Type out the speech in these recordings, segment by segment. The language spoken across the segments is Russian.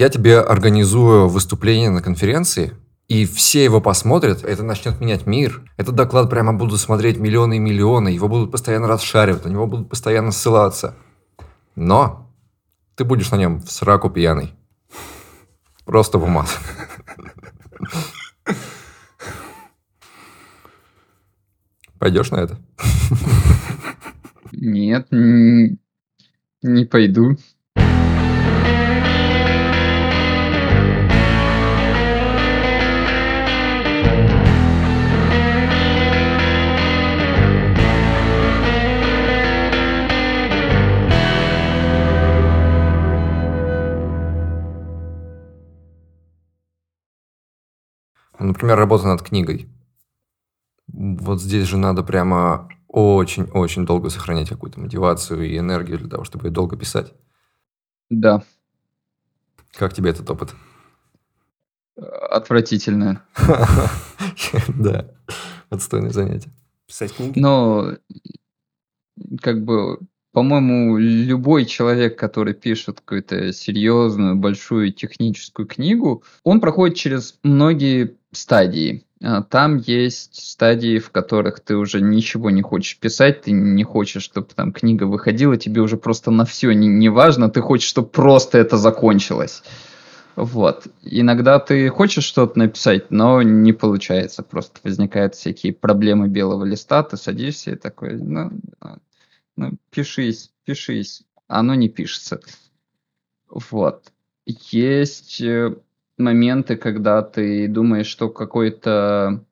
Я тебе организую выступление на конференции, и все его посмотрят, это начнет менять мир. Этот доклад прямо будут смотреть миллионы и миллионы, его будут постоянно расшаривать, на него будут постоянно ссылаться. Но ты будешь на нем в сраку пьяный. Просто в. Пойдешь на это? Нет, не пойду. Например, работа над книгой. Вот здесь же надо прямо очень-очень долго сохранять какую-то мотивацию и энергию для того, чтобы ее долго писать. Да. Как тебе этот опыт? Отвратительно. Да, отстойное занятие. Писать книги? Но, как бы, по-моему, любой человек, который пишет какую-то серьезную, большую техническую книгу, он проходит через многие стадии. А, там есть стадии, в которых ты уже ничего не хочешь писать, ты не хочешь, чтобы там книга выходила, тебе уже просто на все не, не важно, ты хочешь, чтобы просто это закончилось. Вот. Иногда ты хочешь что-то написать, но не получается. Просто возникают всякие проблемы белого листа, ты садишься и такой, ну, ну пишись, пишись. Оно не пишется. Вот. Есть э, моменты, когда ты думаешь, что какой-то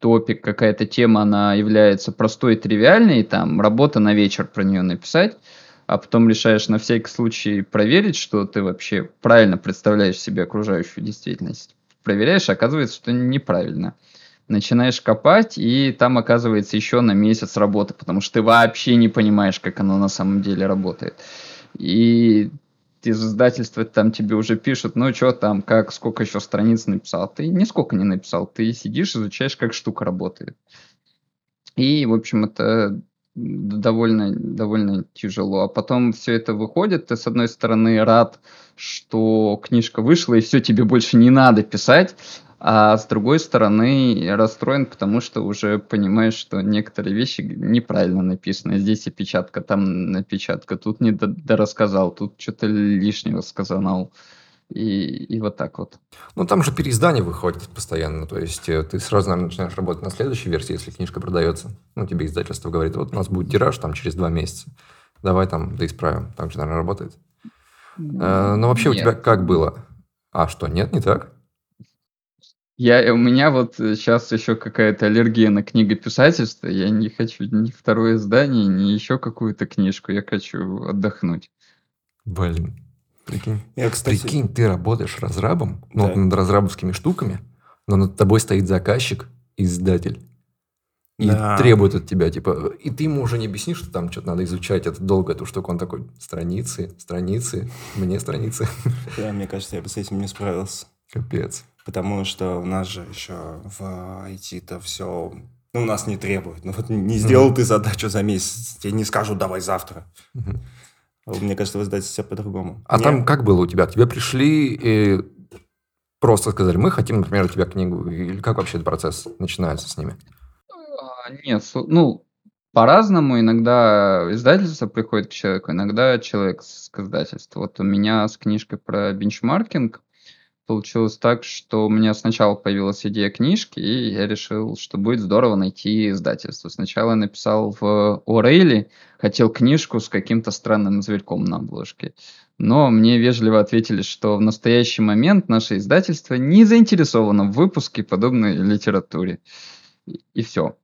топик, какая-то тема, она является простой и тривиальной, там, работа на вечер про нее написать, а потом решаешь на всякий случай проверить, что ты вообще правильно представляешь себе окружающую действительность. Проверяешь, оказывается, что неправильно. Начинаешь копать, и там оказывается еще на месяц работы, потому что ты вообще не понимаешь, как оно на самом деле работает. И из издательства там тебе уже пишут, ну что там, как, сколько еще страниц написал. Ты нисколько не написал, ты сидишь, изучаешь, как штука работает. И, в общем, это довольно, довольно тяжело. А потом все это выходит, ты, с одной стороны, рад, что книжка вышла, и все, тебе больше не надо писать, а с другой стороны расстроен, потому что уже понимаешь, что некоторые вещи неправильно написаны. Здесь опечатка, там напечатка, тут не дорассказал, тут что-то лишнего сказал. И, и вот так вот. Ну, там же переиздание выходит постоянно. То есть э, ты сразу, наверное, начинаешь работать на следующей версии, если книжка продается. Ну, тебе издательство говорит, вот у нас будет тираж там через два месяца. Давай там доисправим. Так же, наверное, работает. Э, но вообще нет. у тебя как было? А что, нет, не так? Я, у меня вот сейчас еще какая-то аллергия на книгописательство. Я не хочу ни второе издание, ни еще какую-то книжку. Я хочу отдохнуть. Блин. Прикинь, я, кстати... Прикинь, ты работаешь разрабом, ну, да. над разрабовскими штуками, но над тобой стоит заказчик, издатель. И да. требует от тебя, типа, и ты ему уже не объяснишь, что там что-то надо изучать, это долго эту штуку. Он такой, страницы, страницы, мне страницы. Да, мне кажется, я бы с этим не справился. Капец потому что у нас же еще в IT-то все... Ну, у нас не требуют. Ну, вот не сделал mm-hmm. ты задачу за месяц, тебе не скажут, давай завтра. Mm-hmm. Мне кажется, вы сдаете все по-другому. А Мне... там как было у тебя? К тебе пришли и просто сказали, мы хотим, например, у тебя книгу. Или как вообще этот процесс начинается с ними? А, нет, ну, по-разному. Иногда издательство приходит к человеку, иногда человек к издательству. Вот у меня с книжкой про бенчмаркинг получилось так, что у меня сначала появилась идея книжки, и я решил, что будет здорово найти издательство. Сначала я написал в Орейли, хотел книжку с каким-то странным зверьком на обложке. Но мне вежливо ответили, что в настоящий момент наше издательство не заинтересовано в выпуске подобной литературе. И, все.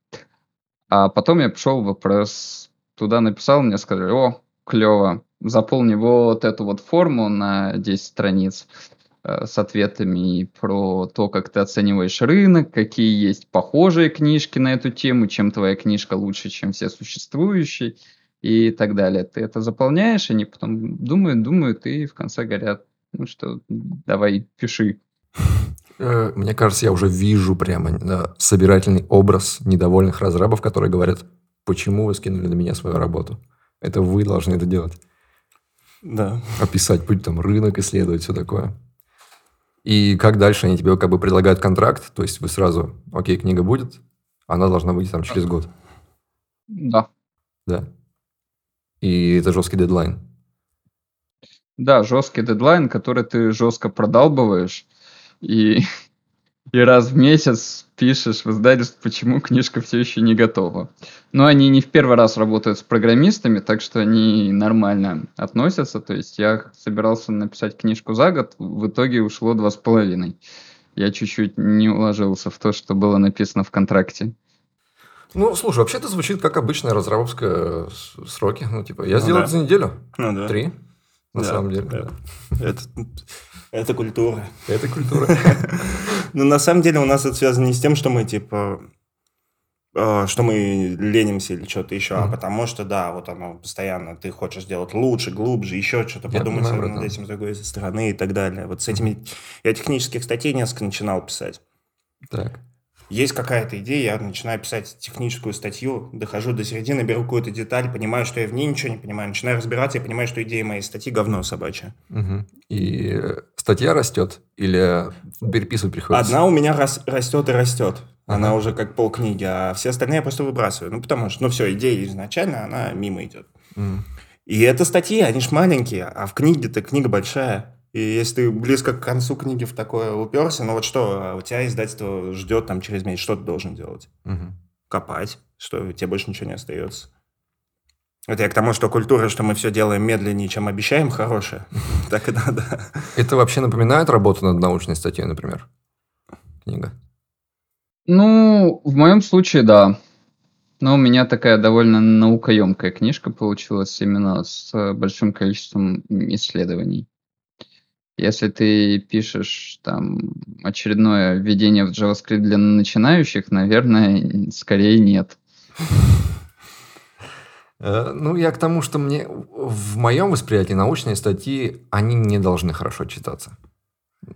А потом я пошел в вопрос, туда написал, мне сказали, о, клево, заполни вот эту вот форму на 10 страниц. Э, с ответами про то, как ты оцениваешь рынок, какие есть похожие книжки на эту тему, чем твоя книжка лучше, чем все существующие и так далее. Ты это заполняешь, они потом думают, думают и в конце говорят, ну что, давай пиши. Э, мне кажется, я уже вижу прямо собирательный образ недовольных разрабов, которые говорят, почему вы скинули на меня свою работу? Это вы должны это делать. Да. Описать путь, там, рынок исследовать, все такое. И как дальше они тебе как бы предлагают контракт, то есть вы сразу, окей, книга будет, она должна быть там через год. Да. Да. И это жесткий дедлайн. Да, жесткий дедлайн, который ты жестко продалбываешь. И и раз в месяц пишешь в издательство, почему книжка все еще не готова. Но они не в первый раз работают с программистами, так что они нормально относятся. То есть я собирался написать книжку за год, в итоге ушло два с половиной. Я чуть-чуть не уложился в то, что было написано в контракте. Ну, слушай, вообще это звучит как обычная разработка сроки. Ну, типа, я ну, сделал да. это за неделю. Ну, да. Три, на да, самом деле. Да. Да. Это это культура. Это культура. Ну, на самом деле, у нас это связано не с тем, что мы, типа, э, что мы ленимся или что-то еще, а потому что, да, вот оно постоянно, ты хочешь делать лучше, глубже, еще что-то, подумать над этим с другой стороны и так далее. Вот с этими... Я технических статей несколько начинал писать. Так есть какая-то идея, я начинаю писать техническую статью, дохожу до середины, беру какую-то деталь, понимаю, что я в ней ничего не понимаю, начинаю разбираться, я понимаю, что идея моей статьи говно собачье. Угу. И статья растет или переписывать приходится? Одна у меня рас- растет и растет. Она ага. уже как полкниги, а все остальные я просто выбрасываю. Ну, потому что, ну, все, идея изначально, она мимо идет. Угу. И это статьи, они ж маленькие, а в книге-то книга большая. И если ты близко к концу книги в такое уперся, ну вот что, а у тебя издательство ждет там через месяц, что ты должен делать? Угу. Копать, что тебе больше ничего не остается. Это я к тому, что культура, что мы все делаем медленнее, чем обещаем, хорошая. Так и надо. Это вообще напоминает работу над научной статьей, например? Книга. Ну, в моем случае, да. Но у меня такая довольно наукоемкая книжка получилась именно с большим количеством исследований. Если ты пишешь там очередное введение в JavaScript для начинающих, наверное, скорее нет. Э, ну, я к тому, что мне в моем восприятии научные статьи, они не должны хорошо читаться.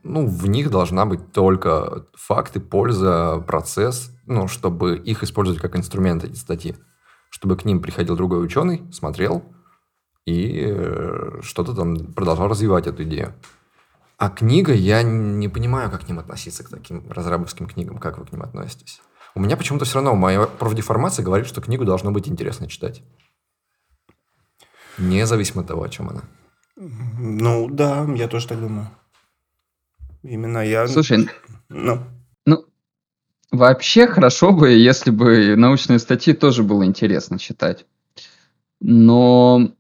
Ну, в них должна быть только факты, польза, процесс, ну, чтобы их использовать как инструмент, эти статьи. Чтобы к ним приходил другой ученый, смотрел и э, что-то там продолжал развивать эту идею. А книга, я не понимаю, как к ним относиться, к таким разрабовским книгам. Как вы к ним относитесь? У меня почему-то все равно моя профдеформация говорит, что книгу должно быть интересно читать. Независимо от того, о чем она. Ну, да, я тоже так думаю. Именно я... Слушай, ну, ну вообще хорошо бы, если бы научные статьи тоже было интересно читать. Но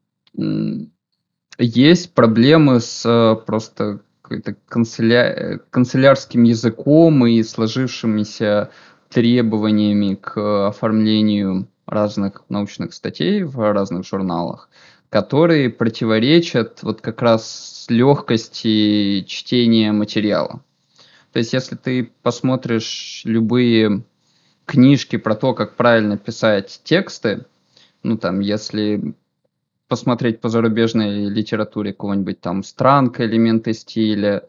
есть проблемы с э, просто какой-то канцеля... канцелярским языком и сложившимися требованиями к оформлению разных научных статей в разных журналах, которые противоречат вот как раз легкости чтения материала. То есть, если ты посмотришь любые книжки про то, как правильно писать тексты, ну там, если посмотреть по зарубежной литературе какого-нибудь там Странка, элементы стиля,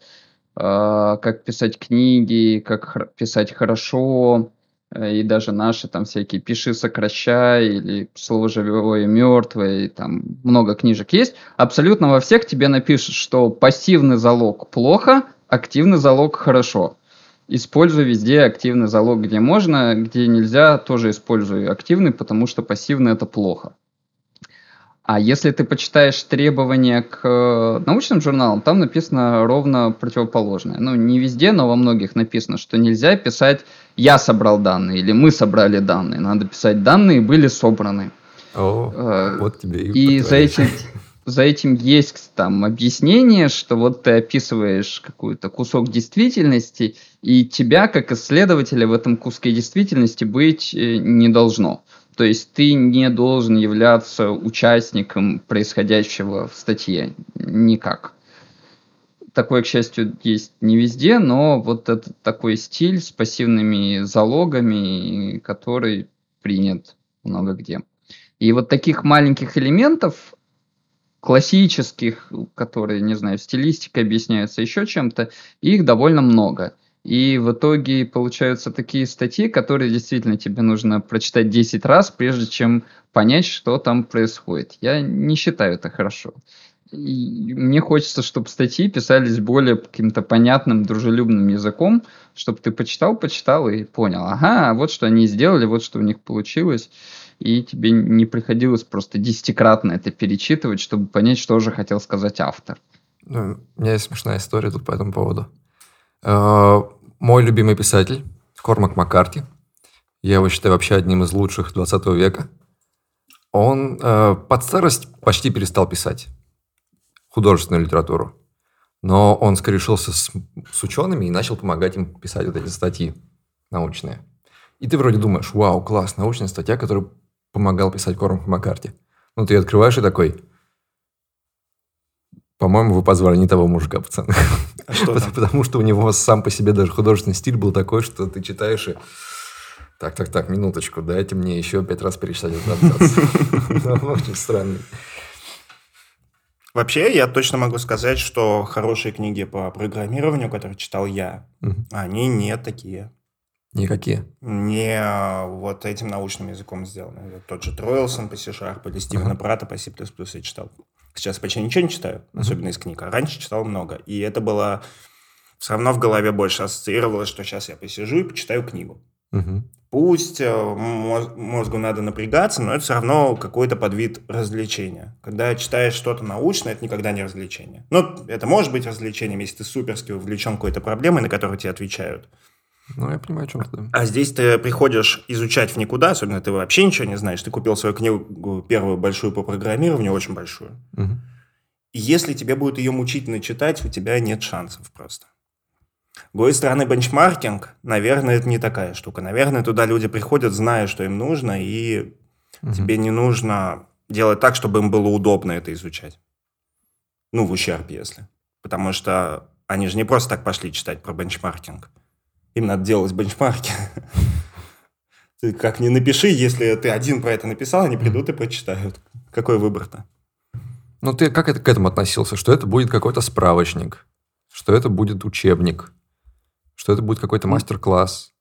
э, как писать книги, как писать хорошо, э, и даже наши там всякие «Пиши, сокращай» или «Слово живое, мертвое», и там много книжек есть. Абсолютно во всех тебе напишут, что пассивный залог плохо, активный залог хорошо. Используй везде активный залог, где можно, где нельзя, тоже используй активный, потому что пассивный это плохо. А если ты почитаешь требования к э, научным журналам, там написано ровно противоположное. Ну, не везде, но во многих написано, что нельзя писать «я собрал данные» или «мы собрали данные». Надо писать «данные были собраны». О, э, вот тебе и, и за этим, за этим есть там объяснение, что вот ты описываешь какой-то кусок действительности, и тебя, как исследователя, в этом куске действительности быть э, не должно. То есть ты не должен являться участником происходящего в статье никак. Такое, к счастью, есть не везде, но вот это такой стиль с пассивными залогами, который принят много где. И вот таких маленьких элементов, классических, которые, не знаю, стилистикой объясняются еще чем-то, их довольно много. И в итоге получаются такие статьи, которые действительно тебе нужно прочитать 10 раз, прежде чем понять, что там происходит. Я не считаю это хорошо. мне хочется, чтобы статьи писались более каким-то понятным, дружелюбным языком, чтобы ты почитал, почитал и понял, ага, вот что они сделали, вот что у них получилось, и тебе не приходилось просто десятикратно это перечитывать, чтобы понять, что же хотел сказать автор. Ну, у меня есть смешная история тут по этому поводу. Э, мой любимый писатель Кормак Маккарти, я его считаю вообще одним из лучших 20 века, он э, под старость почти перестал писать художественную литературу. Но он скорешился с, с учеными и начал помогать им писать вот эти статьи научные. И ты вроде думаешь, вау, класс, научная статья, которая помогал писать Кормак Маккарти. Ну, ты открываешь и такой, по-моему, вы позвали не того мужика, пацаны. А что потому, потому что у него сам по себе даже художественный стиль был такой, что ты читаешь и... Так, так, так, минуточку, дайте мне еще пять раз перечитать этот абзац. Очень странный. Вообще, я точно могу сказать, что хорошие книги по программированию, которые читал я, они не такие. Никакие? Не вот этим научным языком сделаны. Тот же Троилсон по C-Sharp или Стивена Прата по C++ я читал. Сейчас почти ничего не читаю, особенно из книг. А раньше читал много. И это было все равно в голове больше ассоциировалось, что сейчас я посижу и почитаю книгу. Угу. Пусть э, мозгу надо напрягаться, но это все равно какой-то подвид развлечения. Когда читаешь что-то научное, это никогда не развлечение. Ну, это может быть развлечением, если ты суперски увлечен какой-то проблемой, на которую тебе отвечают. Ну, я понимаю, о чем ты. А здесь ты приходишь изучать в никуда, особенно ты вообще ничего не знаешь. Ты купил свою книгу первую большую по программированию, очень большую. Угу. И если тебе будет ее мучительно читать, у тебя нет шансов просто. С другой стороны, бенчмаркинг, наверное, это не такая штука. Наверное, туда люди приходят, зная, что им нужно, и угу. тебе не нужно делать так, чтобы им было удобно это изучать. Ну, в ущерб, если. Потому что они же не просто так пошли читать про бенчмаркинг. Им надо делать бенчмарки. Ты как не напиши, если ты один про это написал, они придут и прочитают. Какой выбор-то? Ну, ты как это, к этому относился? Что это будет какой-то справочник? Что это будет учебник? Что это будет какой-то мастер-класс?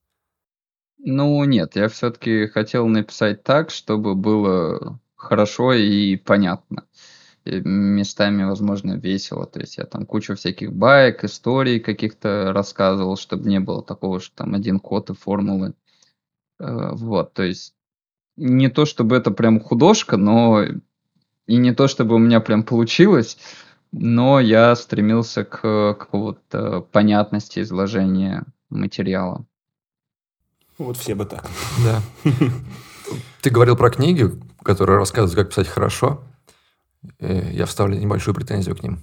Ну, нет, я все-таки хотел написать так, чтобы было хорошо и понятно местами, возможно, весело. То есть я там кучу всяких баек, историй каких-то рассказывал, чтобы не было такого, что там один код и формулы. Э, вот, то есть не то, чтобы это прям художка, но и не то, чтобы у меня прям получилось, но я стремился к какого-то понятности изложения материала. Вот все бы так. Да. Ты говорил про книги, которые рассказывают, как писать хорошо. Э, я вставлю небольшую претензию к ним.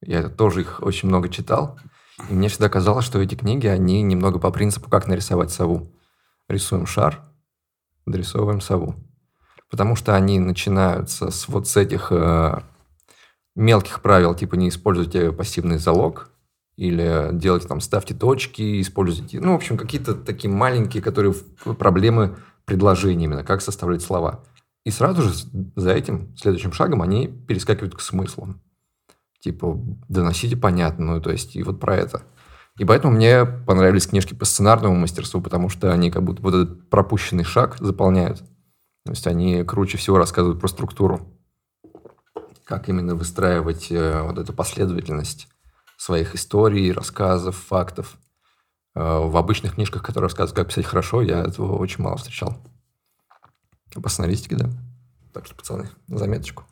Я тоже их очень много читал. И мне всегда казалось, что эти книги, они немного по принципу, как нарисовать сову. Рисуем шар, дорисовываем сову. Потому что они начинаются с вот с этих э, мелких правил, типа не используйте пассивный залог, или делайте там, ставьте точки, используйте, ну, в общем, какие-то такие маленькие, которые проблемы предложения именно, как составлять слова. И сразу же за этим, следующим шагом, они перескакивают к смыслу. Типа, доносите понятную, то есть, и вот про это. И поэтому мне понравились книжки по сценарному мастерству, потому что они как будто вот этот пропущенный шаг заполняют. То есть они круче всего рассказывают про структуру. Как именно выстраивать э, вот эту последовательность своих историй, рассказов, фактов. Э, в обычных книжках, которые рассказывают, как писать хорошо, я этого очень мало встречал. По сценаристике, да. Так что, пацаны, на заметочку.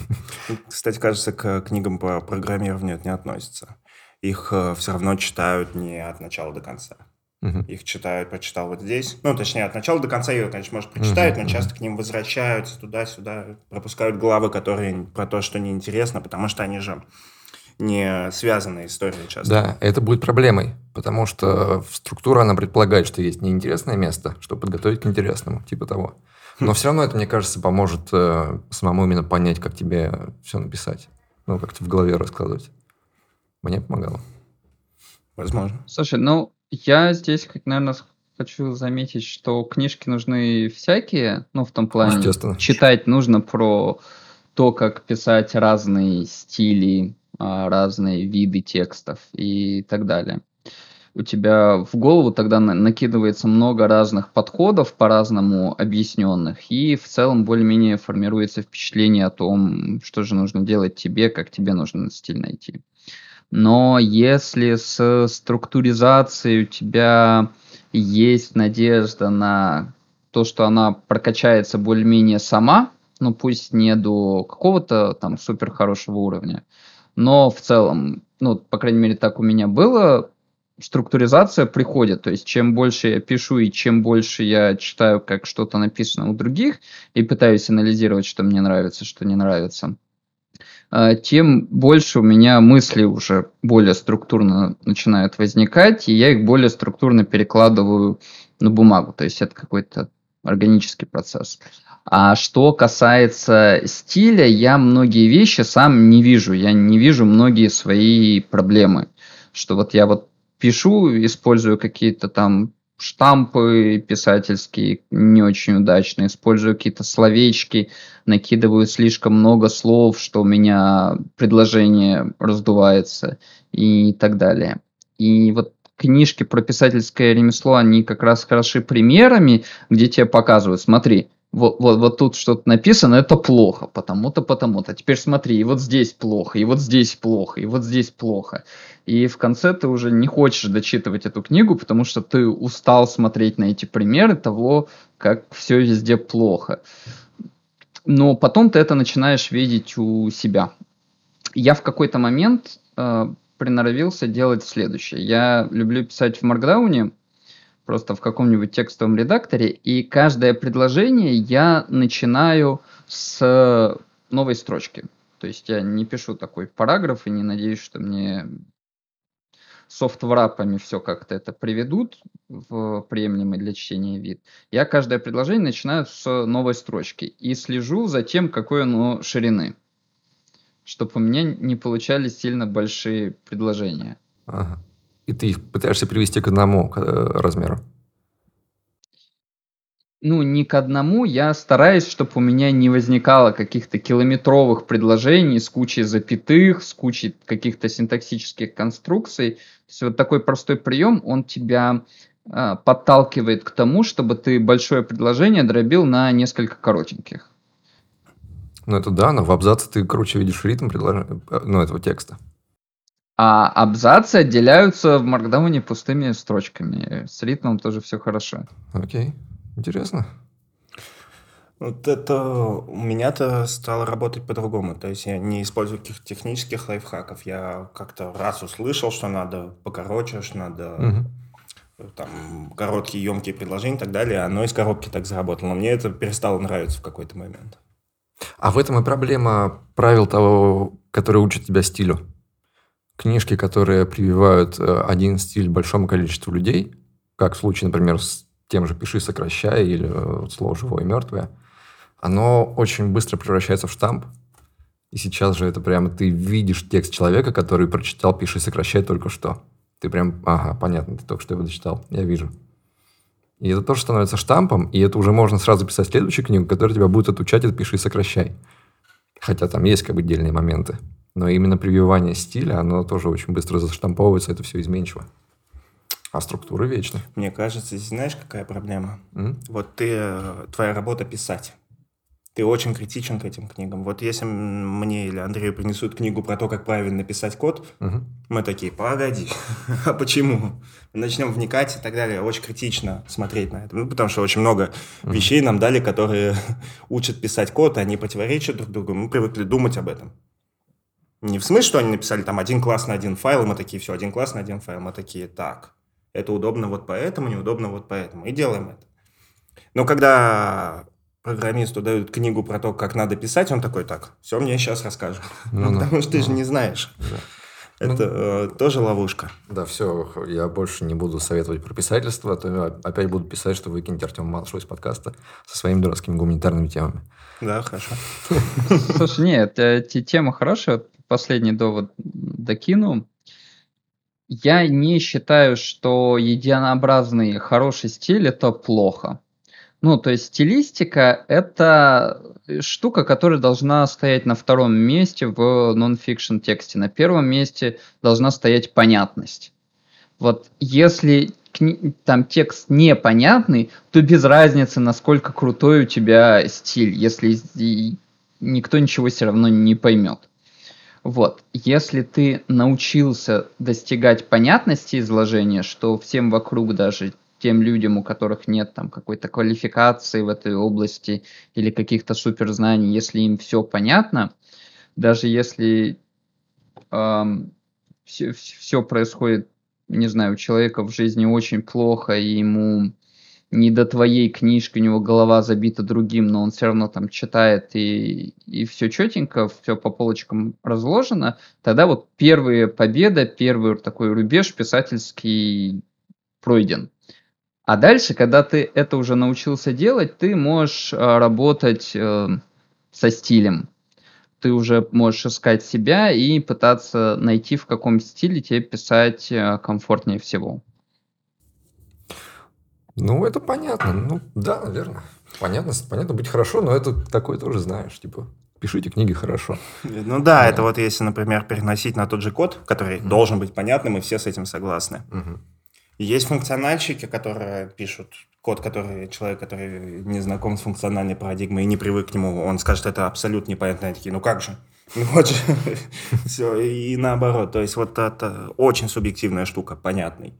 Кстати, кажется, к книгам по программированию это не относится. Их э, все равно читают не от начала до конца. Угу. Их читают, прочитал вот здесь. Ну, точнее, от начала до конца ее, конечно, может прочитать, угу, но часто к ним возвращаются туда-сюда, пропускают главы, которые про то, что неинтересно, потому что они же не связанные истории часто. Да, это будет проблемой, потому что структура, она предполагает, что есть неинтересное место, чтобы подготовить к интересному, типа того. Но все равно это, мне кажется, поможет э, самому именно понять, как тебе все написать. Ну, как-то в голове раскладывать. Мне помогало. Возможно. Слушай, ну, я здесь, наверное, хочу заметить, что книжки нужны всякие, ну, в том плане, читать нужно про то, как писать разные стили, а, разные виды текстов и так далее. У тебя в голову тогда накидывается много разных подходов, по-разному объясненных, и в целом более-менее формируется впечатление о том, что же нужно делать тебе, как тебе нужно стиль найти. Но если с структуризацией у тебя есть надежда на то, что она прокачается более-менее сама, ну пусть не до какого-то там супер хорошего уровня, но в целом, ну, по крайней мере, так у меня было, структуризация приходит. То есть, чем больше я пишу и чем больше я читаю, как что-то написано у других, и пытаюсь анализировать, что мне нравится, что не нравится, а, тем больше у меня мысли уже более структурно начинают возникать, и я их более структурно перекладываю на бумагу. То есть, это какой-то органический процесс. А что касается стиля, я многие вещи сам не вижу. Я не вижу многие свои проблемы. Что вот я вот пишу, использую какие-то там штампы писательские не очень удачные, использую какие-то словечки, накидываю слишком много слов, что у меня предложение раздувается и так далее. И вот книжки про писательское ремесло, они как раз хороши примерами, где тебе показывают, смотри, вот, вот, вот тут что-то написано, это плохо, потому-то, потому-то. Теперь смотри, и вот здесь плохо, и вот здесь плохо, и вот здесь плохо. И в конце ты уже не хочешь дочитывать эту книгу, потому что ты устал смотреть на эти примеры того, как все везде плохо. Но потом ты это начинаешь видеть у себя. Я в какой-то момент э, приноровился делать следующее. Я люблю писать в Маркдауне, просто в каком-нибудь текстовом редакторе, и каждое предложение я начинаю с новой строчки. То есть я не пишу такой параграф и не надеюсь, что мне софтврапами все как-то это приведут в приемлемый для чтения вид. Я каждое предложение начинаю с новой строчки и слежу за тем, какой оно ширины чтобы у меня не получались сильно большие предложения. Ага. И ты их пытаешься привести к одному э, размеру? Ну, не к одному. Я стараюсь, чтобы у меня не возникало каких-то километровых предложений с кучей запятых, с кучей каких-то синтаксических конструкций. То есть вот такой простой прием, он тебя э, подталкивает к тому, чтобы ты большое предложение дробил на несколько коротеньких. Ну, это да, но в абзаце ты круче видишь ритм предложения, э, ну, этого текста. А абзацы отделяются в маркдауне пустыми строчками. С ритмом тоже все хорошо. Окей, интересно. Вот это у меня-то стало работать по-другому. То есть я не использую каких-то технических лайфхаков. Я как-то раз услышал, что надо покороче, что надо угу. там короткие, емкие предложения и так далее. Оно из коробки так заработало. Но мне это перестало нравиться в какой-то момент. А в этом и проблема правил того, которые учат тебя стилю. Книжки, которые прививают э, один стиль большому количеству людей, как в случае, например, с тем же «Пиши, сокращай» или э, слово «живое» и «мертвое», оно очень быстро превращается в штамп. И сейчас же это прямо ты видишь текст человека, который прочитал «Пиши, сокращай» только что. Ты прям, ага, понятно, ты только что его дочитал, я вижу. И это тоже становится штампом, и это уже можно сразу писать следующую книгу, которая тебя будет отучать от «пиши сокращай». Хотя там есть как бы отдельные моменты. Но именно прививание стиля, оно тоже очень быстро заштамповывается, это все изменчиво. А структура вечна. Мне кажется, здесь знаешь, какая проблема? Mm? Вот ты, э, твоя работа писать ты очень критичен к этим книгам. Вот если мне или Андрею принесут книгу про то, как правильно писать код, угу. мы такие, погоди, а почему? Начнем вникать и так далее. Очень критично смотреть на это. Ну, потому что очень много угу. вещей нам дали, которые учат писать код, они противоречат друг другу. Мы привыкли думать об этом. Не в смысле, что они написали там один класс на один файл, и мы такие, все, один класс на один файл. Мы такие, так, это удобно вот поэтому, неудобно вот поэтому. И делаем это. Но когда программисту дают книгу про то, как надо писать, он такой, так, все мне сейчас расскажешь. Ну, ну, потому что ты ну, же не знаешь. Да. Это ну, э, тоже ловушка. Да, все, я больше не буду советовать про писательство, а то опять буду писать, что выкиньте Артема Малышева из подкаста со своими дурацкими гуманитарными темами. Да, хорошо. Слушай, нет, эти темы хорошие. Последний довод докину. Я не считаю, что единообразный хороший стиль – это плохо. Ну, то есть стилистика – это штука, которая должна стоять на втором месте в нон-фикшн тексте. На первом месте должна стоять понятность. Вот если там текст непонятный, то без разницы, насколько крутой у тебя стиль, если никто ничего все равно не поймет. Вот, если ты научился достигать понятности изложения, что всем вокруг, даже тем людям, у которых нет там какой-то квалификации в этой области или каких-то суперзнаний, если им все понятно, даже если эм, все, все происходит, не знаю, у человека в жизни очень плохо, и ему не до твоей книжки, у него голова забита другим, но он все равно там читает и, и все четенько, все по полочкам разложено, тогда вот первая победа, первый такой рубеж писательский пройден. А дальше, когда ты это уже научился делать, ты можешь а, работать э, со стилем. Ты уже можешь искать себя и пытаться найти, в каком стиле тебе писать э, комфортнее всего. Ну, это понятно. Ну, да, наверное. Понятно, понятно быть хорошо, но это такое тоже знаешь, типа, пишите книги хорошо. Ну да, да. это вот если, например, переносить на тот же код, который mm-hmm. должен быть понятным, и все с этим согласны. Mm-hmm. Есть функциональщики, которые пишут код, который человек, который не знаком с функциональной парадигмой и не привык к нему, он скажет, это абсолютно непонятно. Они такие, ну как же? Ну вот же. Все, и наоборот. То есть вот это очень субъективная штука, понятный.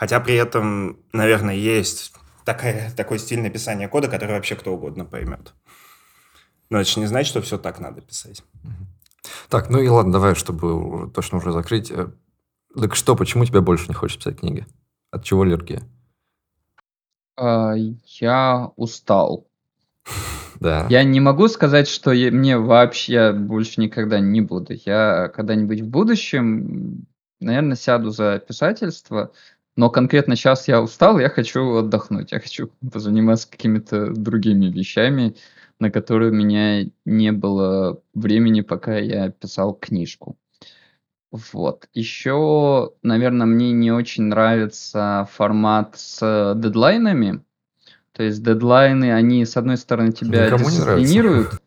Хотя при этом, наверное, есть такая, такой стиль написания кода, который вообще кто угодно поймет. Но это же не значит, что все так надо писать. Так, ну и ладно, давай, чтобы точно уже закрыть. Э, так что, почему тебе больше не хочешь писать книги? От чего аллергия? А, я устал. Да. Я не могу сказать, что я, мне вообще я больше никогда не буду. Я когда-нибудь в будущем, наверное, сяду за писательство, но конкретно сейчас я устал, я хочу отдохнуть, я хочу позаниматься какими-то другими вещами, на которые у меня не было времени, пока я писал книжку. Вот. Еще, наверное, мне не очень нравится формат с дедлайнами. То есть дедлайны, они, с одной стороны, тебя Никому дисциплинируют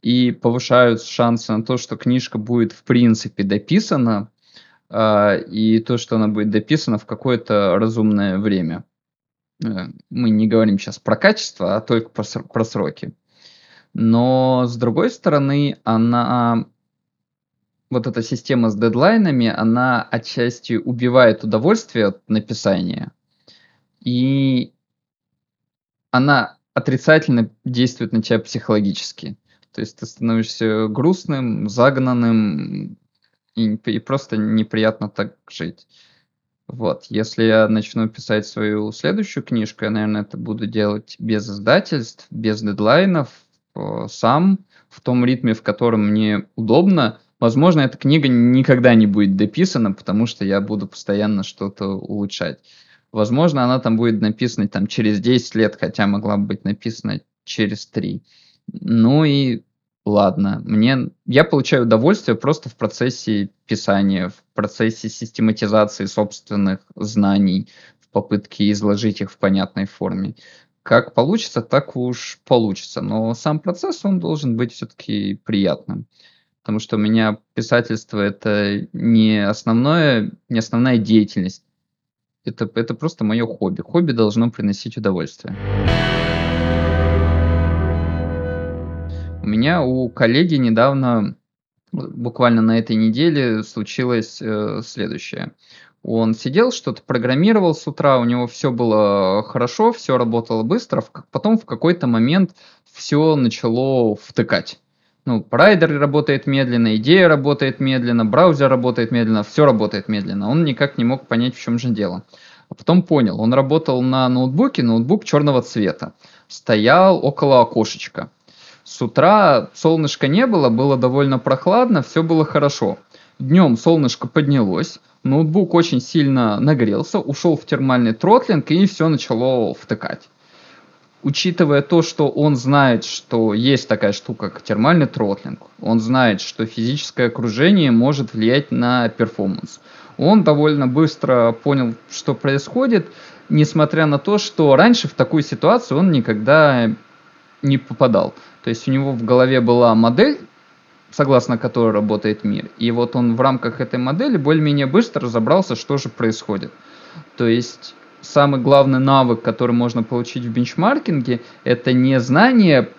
и повышают шансы на то, что книжка будет, в принципе, дописана, и то, что она будет дописана в какое-то разумное время. Э, мы не говорим сейчас про качество, а только про сроки. Но, с другой стороны, она вот эта система с дедлайнами, она отчасти убивает удовольствие от написания, и она отрицательно действует на тебя психологически. То есть ты становишься грустным, загнанным, и, и просто неприятно так жить. Вот, если я начну писать свою следующую книжку, я, наверное, это буду делать без издательств, без дедлайнов, э, сам, в том ритме, в котором мне удобно, Возможно, эта книга никогда не будет дописана, потому что я буду постоянно что-то улучшать. Возможно, она там будет написана там, через 10 лет, хотя могла бы быть написана через 3. Ну и ладно. Мне, я получаю удовольствие просто в процессе писания, в процессе систематизации собственных знаний, в попытке изложить их в понятной форме. Как получится, так уж получится. Но сам процесс, он должен быть все-таки приятным потому что у меня писательство это не основное, не основная деятельность. Это, это просто мое хобби. Хобби должно приносить удовольствие. У меня у коллеги недавно, буквально на этой неделе, случилось э, следующее. Он сидел, что-то программировал с утра, у него все было хорошо, все работало быстро, потом в какой-то момент все начало втыкать ну, райдер работает медленно, идея работает медленно, браузер работает медленно, все работает медленно. Он никак не мог понять, в чем же дело. А потом понял, он работал на ноутбуке, ноутбук черного цвета. Стоял около окошечка. С утра солнышка не было, было довольно прохладно, все было хорошо. Днем солнышко поднялось, ноутбук очень сильно нагрелся, ушел в термальный тротлинг и все начало втыкать учитывая то, что он знает, что есть такая штука, как термальный тротлинг, он знает, что физическое окружение может влиять на перформанс. Он довольно быстро понял, что происходит, несмотря на то, что раньше в такую ситуацию он никогда не попадал. То есть у него в голове была модель согласно которой работает мир. И вот он в рамках этой модели более-менее быстро разобрался, что же происходит. То есть самый главный навык, который можно получить в бенчмаркинге, это не знание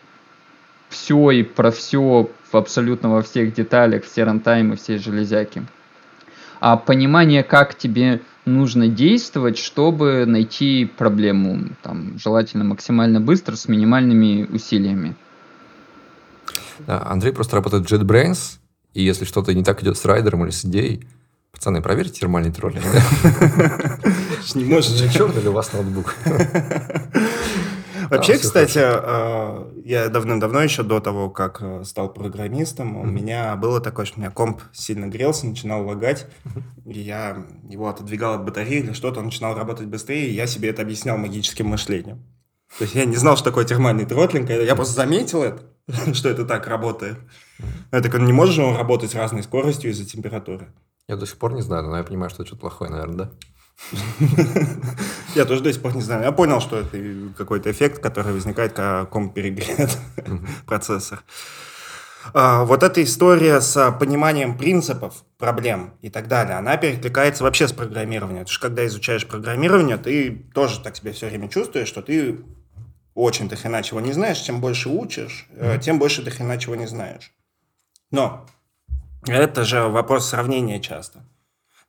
все и про все абсолютно во всех деталях, все рантаймы, все железяки, а понимание, как тебе нужно действовать, чтобы найти проблему, там, желательно максимально быстро, с минимальными усилиями. Да, Андрей просто работает в JetBrains, и если что-то не так идет с райдером или с идеей, пацаны, проверьте термальный троллинг. Не может же. Черный ли у вас ноутбук? Вообще, кстати, э, я давным-давно еще до того, как э, стал программистом, у меня было такое, что у меня комп сильно грелся, начинал лагать, и я его отодвигал от батареи или что-то, он начинал работать быстрее, и я себе это объяснял магическим мышлением. То есть я не знал, что такое термальный тротлинг, я просто заметил это, что это так работает. Я такой, не можешь он работать с разной скоростью из-за температуры? Я до сих пор не знаю, но я понимаю, что это что-то плохое, наверное, да? Я тоже до сих пор не знаю. Я понял, что это какой-то эффект, который возникает, когда комп перегрет процессор. А, вот эта история с пониманием принципов, проблем и так далее, она перекликается вообще с программированием. Потому что когда изучаешь программирование, ты тоже так себя все время чувствуешь, что ты очень до хрена чего не знаешь. Чем больше учишь, mm-hmm. тем больше до хрена чего не знаешь. Но это же вопрос сравнения часто.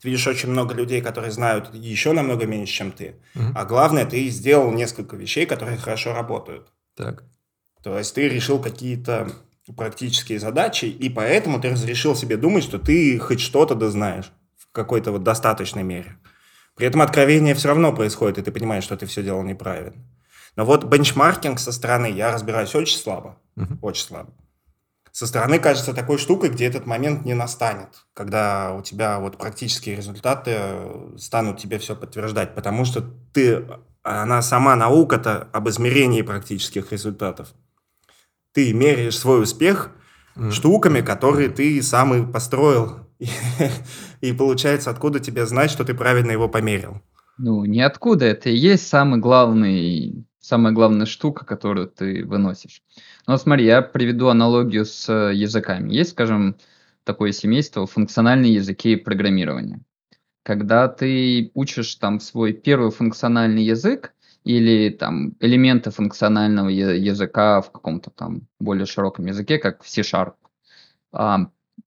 Ты видишь очень много людей, которые знают еще намного меньше, чем ты. Угу. А главное, ты сделал несколько вещей, которые хорошо работают. Так. То есть ты решил какие-то практические задачи, и поэтому ты разрешил себе думать, что ты хоть что-то да знаешь в какой-то вот достаточной мере. При этом откровение все равно происходит, и ты понимаешь, что ты все делал неправильно. Но вот бенчмаркинг со стороны я разбираюсь очень слабо. Uh-huh. Очень слабо со стороны кажется такой штукой, где этот момент не настанет, когда у тебя вот практические результаты станут тебе все подтверждать, потому что ты, она сама наука-то об измерении практических результатов. Ты меряешь свой успех mm. штуками, которые ты сам и построил, и получается, откуда тебе знать, что ты правильно его померил? Ну, ниоткуда. Это и есть самый главный самая главная штука, которую ты выносишь. Но смотри, я приведу аналогию с э, языками. Есть, скажем, такое семейство функциональные языки программирования. Когда ты учишь там свой первый функциональный язык или там элементы функционального языка в каком-то там более широком языке, как в C-Sharp,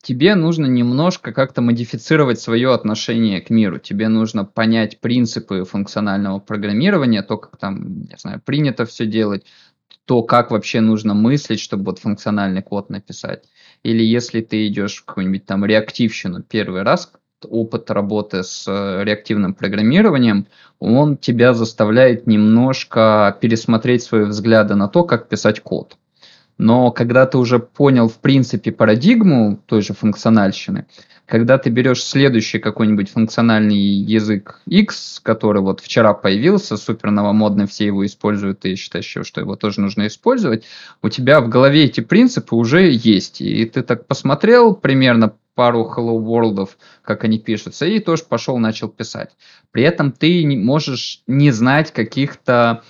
тебе нужно немножко как-то модифицировать свое отношение к миру. Тебе нужно понять принципы функционального программирования, то, как там, не знаю, принято все делать, то, как вообще нужно мыслить, чтобы вот функциональный код написать. Или если ты идешь в какую-нибудь там реактивщину первый раз, опыт работы с э, реактивным программированием, он тебя заставляет немножко пересмотреть свои взгляды на то, как писать код. Но когда ты уже понял, в принципе, парадигму той же функциональщины, когда ты берешь следующий какой-нибудь функциональный язык X, который вот вчера появился, супер новомодный, все его используют, ты считаешь, что его тоже нужно использовать, у тебя в голове эти принципы уже есть. И ты так посмотрел примерно пару Hello World, как они пишутся, и тоже пошел, начал писать. При этом ты можешь не знать каких-то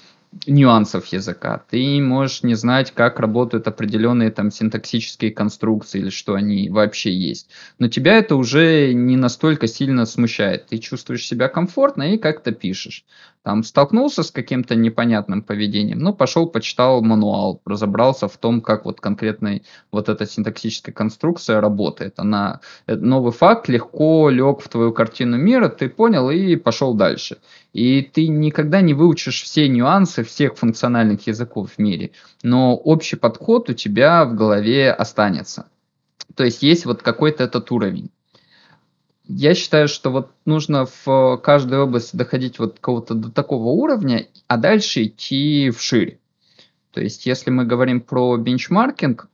нюансов языка. Ты можешь не знать, как работают определенные там синтаксические конструкции или что они вообще есть. Но тебя это уже не настолько сильно смущает. Ты чувствуешь себя комфортно и как-то пишешь там столкнулся с каким-то непонятным поведением, ну, пошел, почитал мануал, разобрался в том, как вот конкретная вот эта синтаксическая конструкция работает. Она, э, новый факт легко лег в твою картину мира, ты понял и пошел дальше. И ты никогда не выучишь все нюансы всех функциональных языков в мире, но общий подход у тебя в голове останется. То есть есть вот какой-то этот уровень. Я считаю, что вот нужно в каждой области доходить вот кого-то до такого уровня, а дальше идти вширь. То есть, если мы говорим про бенчмаркинг,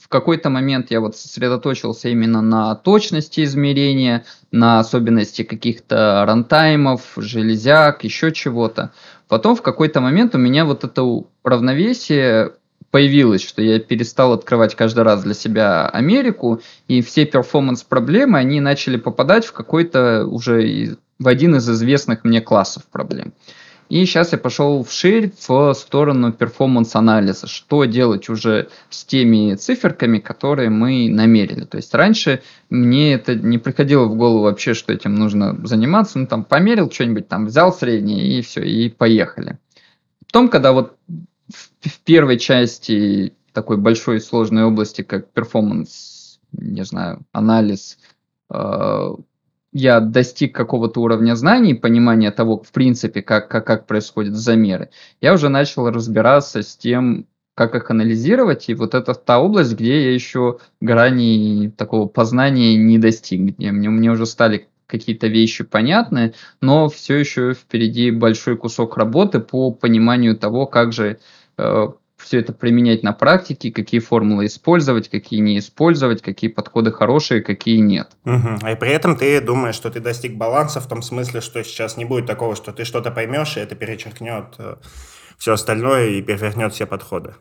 в какой-то момент я вот сосредоточился именно на точности измерения, на особенности каких-то рантаймов, железяк, еще чего-то. Потом в какой-то момент у меня вот это равновесие появилось, что я перестал открывать каждый раз для себя Америку, и все performance-проблемы, они начали попадать в какой-то уже в один из известных мне классов проблем. И сейчас я пошел вширь в сторону performance-анализа. Что делать уже с теми циферками, которые мы намерили. То есть раньше мне это не приходило в голову вообще, что этим нужно заниматься. Ну, там, померил что-нибудь, там, взял среднее и все, и поехали. Потом, когда вот в, первой части такой большой сложной области, как перформанс, не знаю, анализ, э, я достиг какого-то уровня знаний, понимания того, в принципе, как, как, как происходят замеры, я уже начал разбираться с тем, как их анализировать, и вот это та область, где я еще грани такого познания не достиг, где мне, мне уже стали какие-то вещи понятны, но все еще впереди большой кусок работы по пониманию того, как же э, все это применять на практике, какие формулы использовать, какие не использовать, какие подходы хорошие, какие нет. Угу. И при этом ты думаешь, что ты достиг баланса в том смысле, что сейчас не будет такого, что ты что-то поймешь, и это перечеркнет э, все остальное и перевернет все подходы.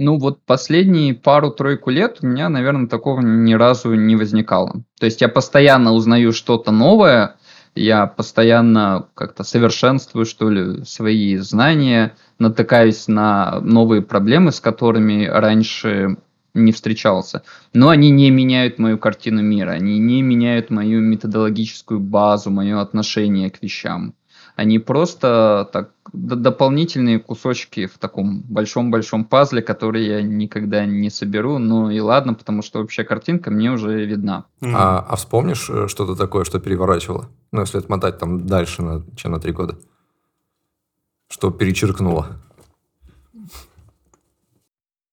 Ну вот последние пару-тройку лет у меня, наверное, такого ни разу не возникало. То есть я постоянно узнаю что-то новое, я постоянно как-то совершенствую, что ли, свои знания, натыкаюсь на новые проблемы, с которыми раньше не встречался. Но они не меняют мою картину мира, они не меняют мою методологическую базу, мое отношение к вещам. Они просто так дополнительные кусочки в таком большом-большом пазле, который я никогда не соберу. Ну и ладно, потому что общая картинка мне уже видна. А, а вспомнишь э, что-то такое, что переворачивало? Ну, если отмотать там дальше, на, чем на три года. Что перечеркнуло?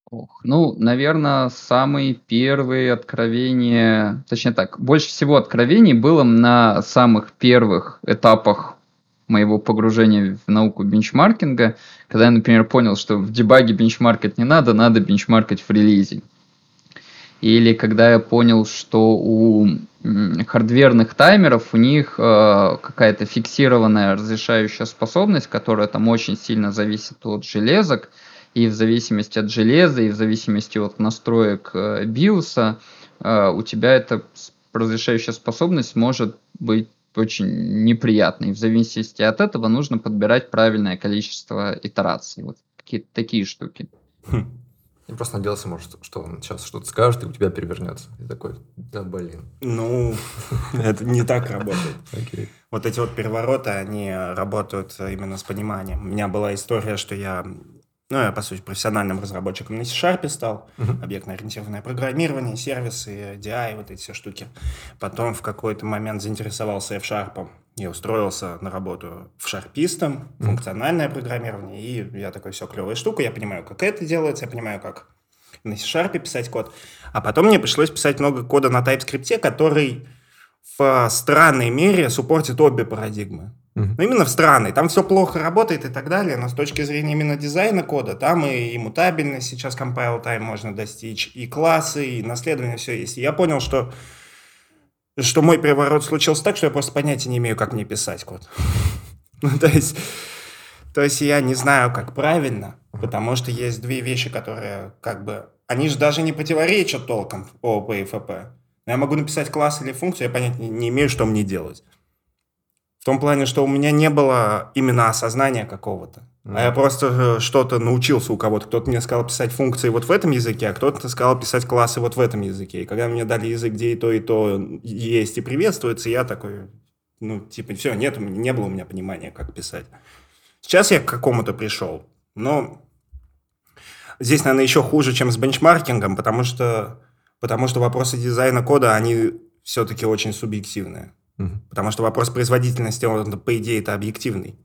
Ох, ну, наверное, самые первые откровения, точнее так, больше всего откровений было на самых первых этапах моего погружения в науку бенчмаркинга, когда я, например, понял, что в дебаге бенчмаркать не надо, надо бенчмаркать в релизе. Или когда я понял, что у хардверных таймеров у них э, какая-то фиксированная разрешающая способность, которая там очень сильно зависит от железок, и в зависимости от железа, и в зависимости от настроек э, биоса, э, у тебя эта разрешающая способность может быть очень неприятный. В зависимости от этого нужно подбирать правильное количество итераций. Вот какие-то такие штуки. Хм. Я просто надеялся, может, что он сейчас что-то скажет, и у тебя перевернется. И такой, да блин. Ну, это не так работает. Вот эти вот перевороты, они работают именно с пониманием. У меня была история, что я ну, я, по сути, профессиональным разработчиком на C-Sharp стал, uh-huh. объектно-ориентированное программирование, сервисы, DI, вот эти все штуки. Потом в какой-то момент заинтересовался F-Sharp и устроился на работу в шарпистом, uh-huh. функциональное программирование, и я такой, все, клевая штука, я понимаю, как это делается, я понимаю, как на C-Sharp писать код. А потом мне пришлось писать много кода на TypeScript, который в странной мере суппортит обе парадигмы. Uh-huh. Ну, именно в странной. Там все плохо работает и так далее, но с точки зрения именно дизайна кода, там и, мутабельность сейчас compile time можно достичь, и классы, и наследование, все есть. И я понял, что, что мой переворот случился так, что я просто понятия не имею, как мне писать код. ну, то есть, то есть я не знаю, как правильно, потому что есть две вещи, которые как бы... Они же даже не противоречат толком ООП и ФП. Но я могу написать класс или функцию, я понять не, не имею, что мне делать. В том плане, что у меня не было именно осознания какого-то. Mm. А я просто что-то научился у кого-то. Кто-то мне сказал писать функции вот в этом языке, а кто-то сказал писать классы вот в этом языке. И когда мне дали язык, где и то, и то есть и приветствуется, я такой, ну, типа, все, нет, не было у меня понимания, как писать. Сейчас я к какому-то пришел. Но здесь, наверное, еще хуже, чем с бенчмаркингом, потому что, потому что вопросы дизайна кода, они все-таки очень субъективные. Угу. Потому что вопрос производительности, он, по идее, это объективный.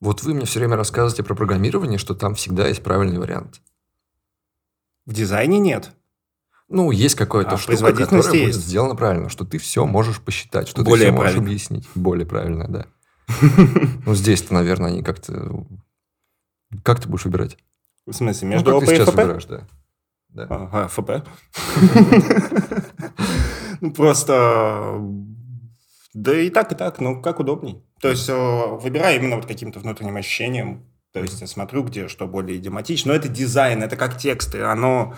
Вот вы мне все время рассказываете про программирование, что там всегда есть правильный вариант. В дизайне нет. Ну, есть какое-то а штука, которая есть. будет сделана правильно, что ты все можешь посчитать, что Более ты все можешь объяснить. Более правильно, да. Ну, здесь-то, наверное, они как-то... Как ты будешь выбирать? В смысле, между ну, ОП и ФП? Выбираешь, да. да. Ага, ФП. Ну, просто да и так, и так, ну, как удобней. То есть, э, выбираю именно вот каким-то внутренним ощущением. То есть, я смотрю, где что более идиоматично. Но это дизайн, это как тексты. Оно...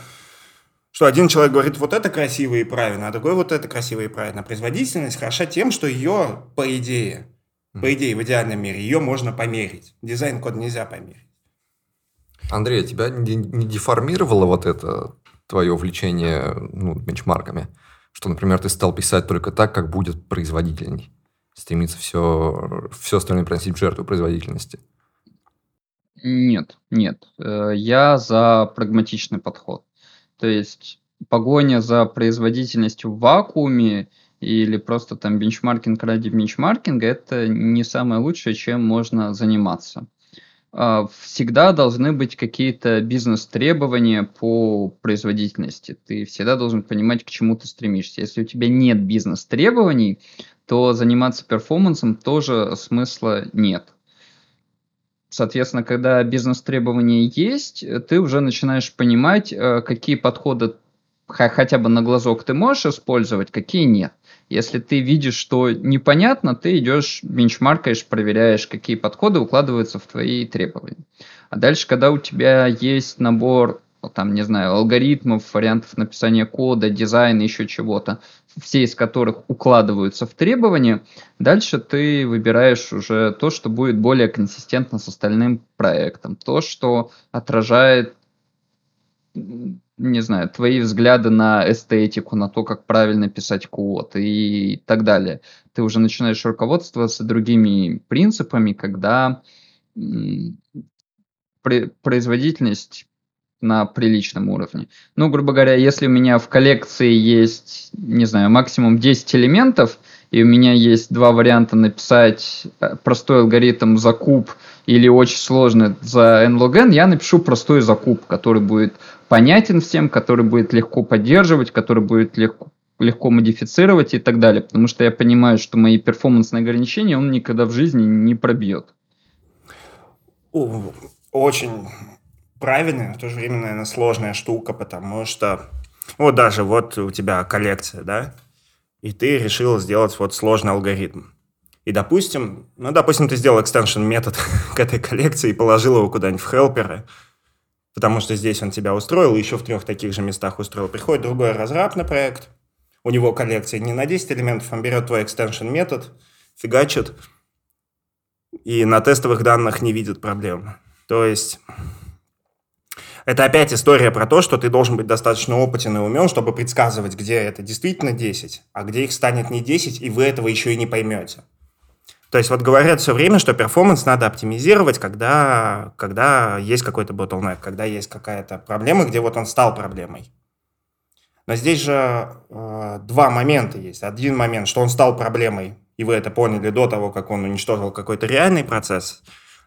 Что один человек говорит, вот это красиво и правильно, а другой вот это красиво и правильно. Производительность хороша тем, что ее, по идее, По идее, в идеальном мире ее можно померить. Дизайн-код нельзя померить. Андрей, а тебя не, не деформировало вот это твое увлечение ну, бенчмарками? Что, например, ты стал писать только так, как будет производительней? Стремиться все, все остальное приносить в жертву производительности? Нет, нет. Э, я за прагматичный подход. То есть погоня за производительностью в вакууме или просто там бенчмаркинг ради бенчмаркинга – это не самое лучшее, чем можно заниматься. А, всегда должны быть какие-то бизнес-требования по производительности. Ты всегда должен понимать, к чему ты стремишься. Если у тебя нет бизнес-требований, то заниматься перформансом тоже смысла нет. Соответственно, когда бизнес-требования есть, ты уже начинаешь понимать, э, какие подходы хотя бы на глазок ты можешь использовать, какие нет. Если ты видишь, что непонятно, ты идешь, бенчмаркаешь, проверяешь, какие подходы укладываются в твои требования. А дальше, когда у тебя есть набор, там, не знаю, алгоритмов, вариантов написания кода, дизайна, еще чего-то, все из которых укладываются в требования, дальше ты выбираешь уже то, что будет более консистентно с остальным проектом, то, что отражает не знаю, твои взгляды на эстетику, на то, как правильно писать код и так далее. Ты уже начинаешь руководствоваться другими принципами, когда производительность на приличном уровне. Ну, грубо говоря, если у меня в коллекции есть, не знаю, максимум 10 элементов, и у меня есть два варианта написать э, простой алгоритм за куб или очень сложный за nlog я напишу простой за куб, который будет понятен всем, который будет легко поддерживать, который будет легко, легко модифицировать и так далее. Потому что я понимаю, что мои перформансные ограничения он никогда в жизни не пробьет. Очень правильная, в то же время, наверное, сложная штука, потому что вот даже вот у тебя коллекция, да, и ты решил сделать вот сложный алгоритм. И, допустим, ну, допустим, ты сделал extension метод к этой коллекции и положил его куда-нибудь в хелперы, потому что здесь он тебя устроил, и еще в трех таких же местах устроил. Приходит другой разраб на проект, у него коллекция не на 10 элементов, он берет твой extension метод, фигачит, и на тестовых данных не видит проблем. То есть это опять история про то, что ты должен быть достаточно опытен и умен, чтобы предсказывать, где это действительно 10, а где их станет не 10, и вы этого еще и не поймете. То есть вот говорят все время, что перформанс надо оптимизировать, когда, когда есть какой-то bottleneck, когда есть какая-то проблема, где вот он стал проблемой. Но здесь же э, два момента есть. Один момент, что он стал проблемой, и вы это поняли до того, как он уничтожил какой-то реальный процесс.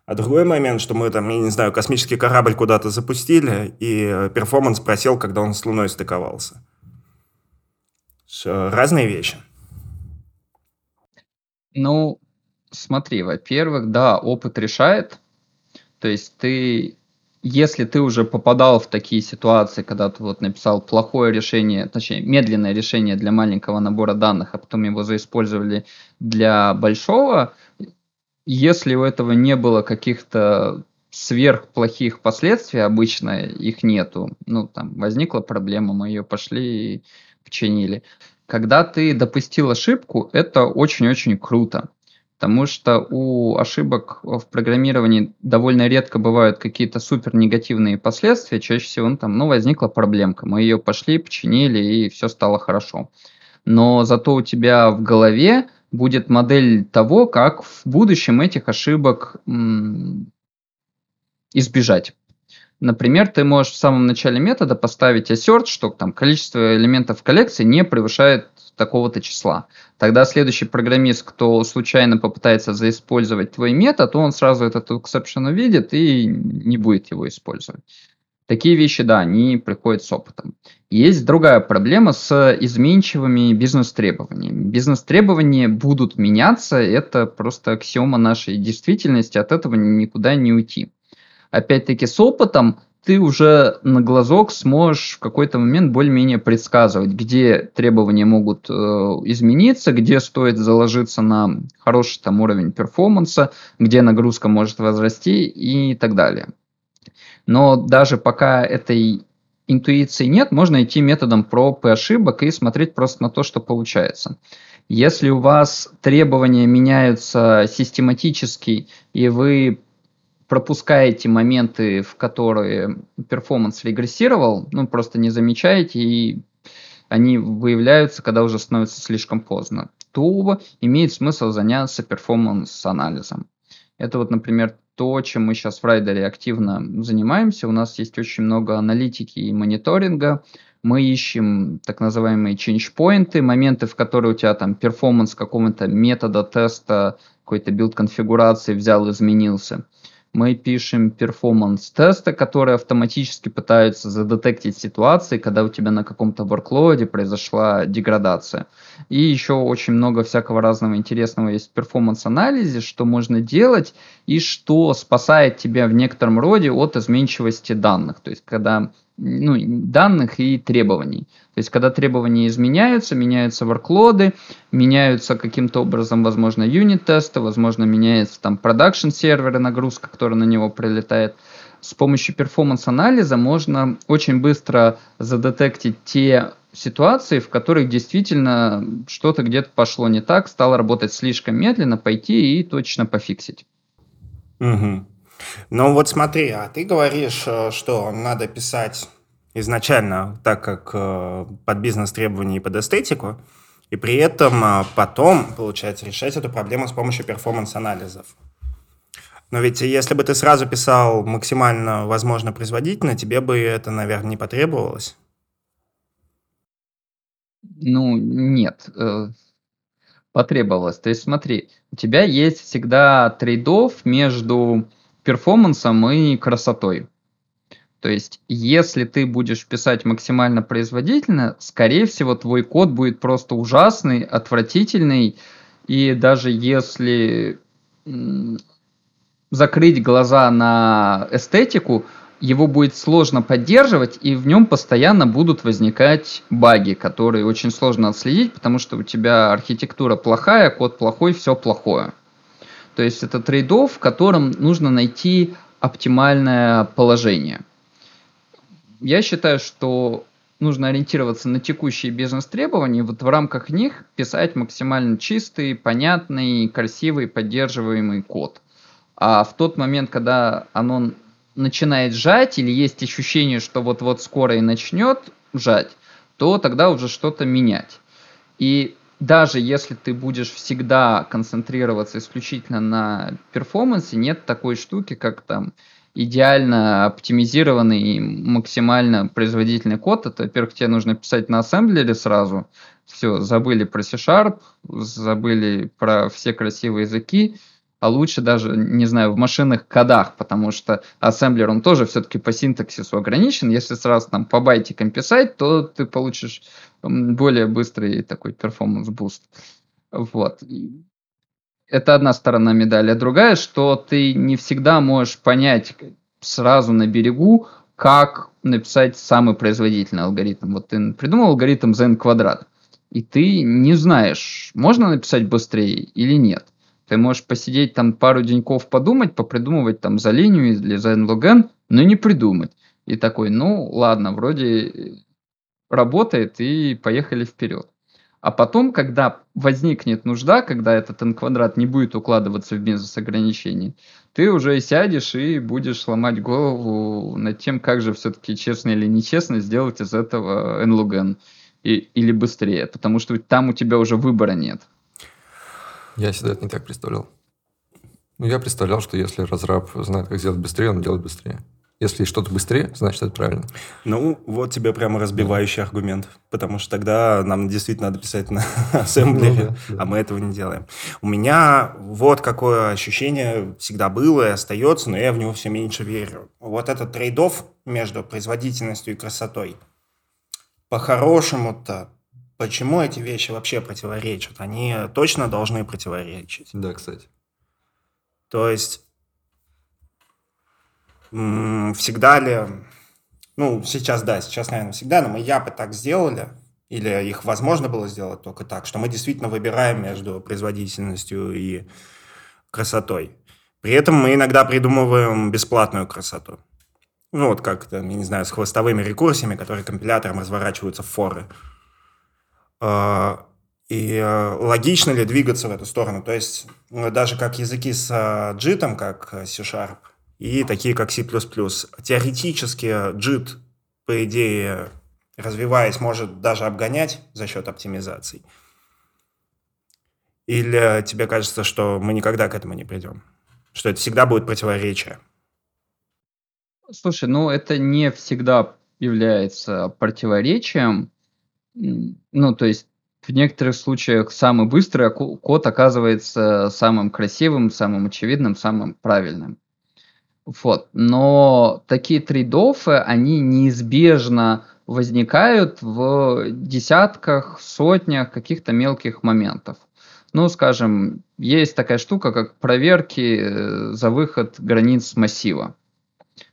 А другой момент, что мы там, я не знаю, космический корабль куда-то запустили, и перформанс просел, когда он с Луной стыковался. Разные вещи. Ну, Смотри, во-первых, да, опыт решает. То есть ты, если ты уже попадал в такие ситуации, когда ты вот написал плохое решение, точнее, медленное решение для маленького набора данных, а потом его заиспользовали для большого, если у этого не было каких-то сверхплохих последствий, обычно их нету. Ну, там возникла проблема, мы ее пошли и починили. Когда ты допустил ошибку, это очень-очень круто потому что у ошибок в программировании довольно редко бывают какие-то супер негативные последствия, чаще всего ну, там, ну, возникла проблемка, мы ее пошли, починили, и все стало хорошо. Но зато у тебя в голове будет модель того, как в будущем этих ошибок м- избежать. Например, ты можешь в самом начале метода поставить assert, что там количество элементов коллекции не превышает такого-то числа. Тогда следующий программист, кто случайно попытается заиспользовать твой метод, он сразу этот exception увидит и не будет его использовать. Такие вещи, да, они приходят с опытом. Есть другая проблема с изменчивыми бизнес-требованиями. Бизнес-требования будут меняться, это просто аксиома нашей действительности, от этого никуда не уйти. Опять-таки с опытом ты уже на глазок сможешь в какой-то момент более-менее предсказывать, где требования могут э, измениться, где стоит заложиться на хороший там уровень перформанса, где нагрузка может возрасти и так далее. Но даже пока этой интуиции нет, можно идти методом проб и ошибок и смотреть просто на то, что получается. Если у вас требования меняются систематически, и вы пропускаете моменты, в которые performance регрессировал, ну, просто не замечаете, и они выявляются, когда уже становится слишком поздно, то имеет смысл заняться performance-анализом. Это вот, например, то, чем мы сейчас в Райдере активно занимаемся. У нас есть очень много аналитики и мониторинга. Мы ищем так называемые change points, моменты, в которые у тебя там performance какого-то метода теста, какой-то build конфигурации взял, изменился мы пишем performance-тесты, которые автоматически пытаются задетектить ситуации, когда у тебя на каком-то workload произошла деградация. И еще очень много всякого разного интересного есть в performance-анализе, что можно делать и что спасает тебя в некотором роде от изменчивости данных. То есть, когда ну, данных и требований. То есть, когда требования изменяются, меняются ворклоды, меняются каким-то образом, возможно, unit-тесты, возможно, меняется там production сервер нагрузка, которая на него прилетает. С помощью performance-анализа можно очень быстро задетектить те ситуации, в которых действительно что-то где-то пошло не так, стало работать слишком медленно, пойти и точно пофиксить. Угу. Ну вот смотри, а ты говоришь, э, что надо писать изначально так, как э, под бизнес-требования и под эстетику, и при этом э, потом, получается, решать эту проблему с помощью performance-анализов. Но ведь если бы ты сразу писал максимально возможно производительно, тебе бы это, наверное, не потребовалось. Ну, нет, потребовалось. То есть смотри, у тебя есть всегда трейдов между перформансом и красотой. То есть, если ты будешь писать максимально производительно, скорее всего, твой код будет просто ужасный, отвратительный, и даже если закрыть глаза на эстетику, его будет сложно поддерживать, и в нем постоянно будут возникать баги, которые очень сложно отследить, потому что у тебя архитектура плохая, код плохой, все плохое. То есть это трейд в котором нужно найти оптимальное положение. Я считаю, что нужно ориентироваться на текущие бизнес-требования, вот в рамках них писать максимально чистый, понятный, красивый, поддерживаемый код. А в тот момент, когда оно начинает жать или есть ощущение, что вот-вот скоро и начнет жать, то тогда уже что-то менять. И даже если ты будешь всегда концентрироваться исключительно на перформансе, нет такой штуки, как там идеально оптимизированный и максимально производительный код. Это, во-первых, тебе нужно писать на ассемблере сразу. Все, забыли про C-Sharp, забыли про все красивые языки, а лучше даже, не знаю, в машинных кодах, потому что ассемблер, он тоже все-таки по синтаксису ограничен. Если сразу там по байтикам писать, то ты получишь более быстрый такой performance boost. Вот. Это одна сторона медали. А другая, что ты не всегда можешь понять сразу на берегу, как написать самый производительный алгоритм. Вот ты придумал алгоритм n квадрат, и ты не знаешь, можно написать быстрее или нет. Ты можешь посидеть там пару деньков подумать, попридумывать там за линию или за n log но не придумать. И такой, ну ладно, вроде работает и поехали вперед. А потом, когда возникнет нужда, когда этот n квадрат не будет укладываться в бизнес ограничений, ты уже сядешь и будешь ломать голову над тем, как же все-таки честно или нечестно сделать из этого n и, или быстрее, потому что там у тебя уже выбора нет. Я всегда это не так представлял. Ну, я представлял, что если разраб знает, как сделать быстрее, он делает быстрее. Если что-то быстрее, значит, это правильно. Ну, вот тебе прямо разбивающий да. аргумент. Потому что тогда нам действительно надо писать на ассемблере, ну, да, а мы этого не делаем. У меня вот какое ощущение всегда было и остается, но я в него все меньше верю. Вот этот трейд между производительностью и красотой. По-хорошему-то Почему эти вещи вообще противоречат? Они точно должны противоречить. Да, кстати. То есть всегда ли... Ну, сейчас, да, сейчас, наверное, всегда, но мы я бы так сделали, или их возможно было сделать только так, что мы действительно выбираем между производительностью и красотой. При этом мы иногда придумываем бесплатную красоту. Ну, вот как, я не знаю, с хвостовыми рекурсиями, которые компилятором разворачиваются в форы. И э, логично ли двигаться в эту сторону? То есть ну, даже как языки с э, JIT, как C-Sharp, и такие как C++. Теоретически JIT, по идее, развиваясь, может даже обгонять за счет оптимизаций. Или тебе кажется, что мы никогда к этому не придем? Что это всегда будет противоречие? Слушай, ну это не всегда является противоречием. Ну, то есть в некоторых случаях самый быстрый код оказывается самым красивым, самым очевидным, самым правильным. Вот. Но такие трейдофы, они неизбежно возникают в десятках, сотнях каких-то мелких моментов. Ну, скажем, есть такая штука, как проверки э, за выход границ массива.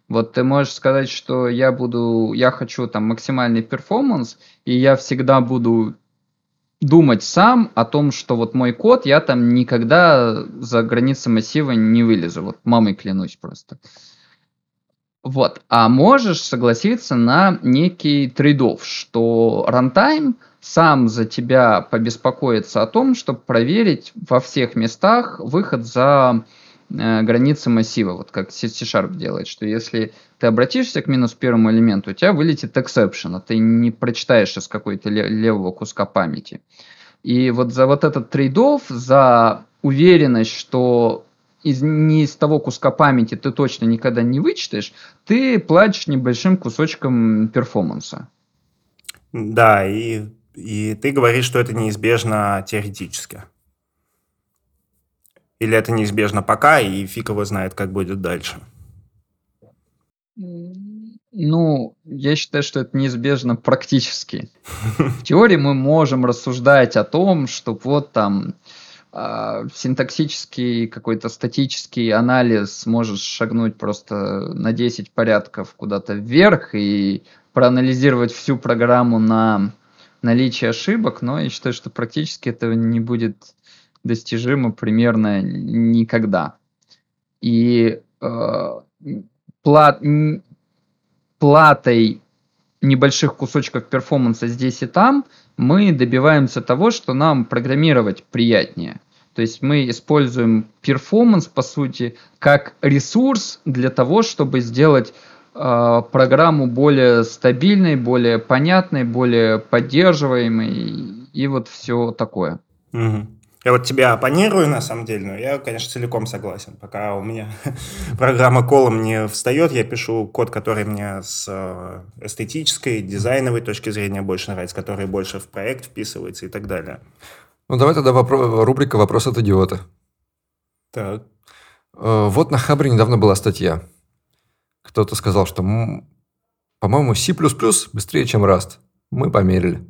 Вот ты можешь сказать, что я буду, я хочу там максимальный перформанс, и я всегда буду думать сам о том, что вот мой код, я там никогда за границы массива не вылезу. Вот мамой клянусь просто. Вот. А можешь согласиться на некий trade-off, что runtime сам за тебя побеспокоится о том, чтобы проверить во всех местах выход за границы массива, вот как C-Sharp делает, что если ты обратишься к минус первому элементу, у тебя вылетит exception, а ты не прочитаешь из какой-то левого куска памяти. И вот за вот этот trade-off, за уверенность, что из, не из того куска памяти ты точно никогда не вычитаешь, ты платишь небольшим кусочком перформанса. Да, и, и ты говоришь, что это неизбежно теоретически. Или это неизбежно пока, и фиг его знает, как будет дальше. Ну, я считаю, что это неизбежно практически. В теории мы можем рассуждать о том, что вот там э, синтаксический какой-то статический анализ может шагнуть просто на 10 порядков куда-то вверх и проанализировать всю программу на наличие ошибок, но я считаю, что практически этого не будет достижимо примерно никогда. И э, плат, платой небольших кусочков перформанса здесь и там мы добиваемся того, что нам программировать приятнее. То есть мы используем перформанс, по сути, как ресурс для того, чтобы сделать э, программу более стабильной, более понятной, более поддерживаемой и вот все такое. Угу. Я вот тебя оппонирую, на самом деле, но я, конечно, целиком согласен. Пока у меня программа колом не встает, я пишу код, который мне с э, эстетической, дизайновой точки зрения больше нравится, который больше в проект вписывается и так далее. Ну, давай тогда вопро- рубрика «Вопрос от идиота». Так. Э, вот на Хабре недавно была статья. Кто-то сказал, что, по-моему, C++ быстрее, чем Rust. Мы померили.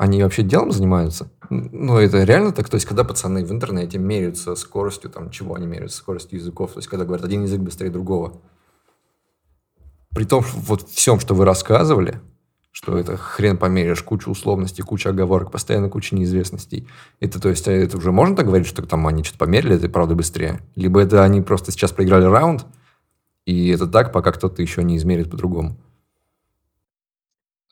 Они вообще делом занимаются? Ну, это реально так? То есть, когда пацаны в интернете меряются скоростью, там, чего они меряются, скоростью языков, то есть, когда говорят, один язык быстрее другого. При том, что вот всем, что вы рассказывали, что это хрен померишь, куча условностей, куча оговорок, постоянно куча неизвестностей. Это, то есть, это уже можно так говорить, что там они что-то померили, это правда быстрее? Либо это они просто сейчас проиграли раунд, и это так, пока кто-то еще не измерит по-другому?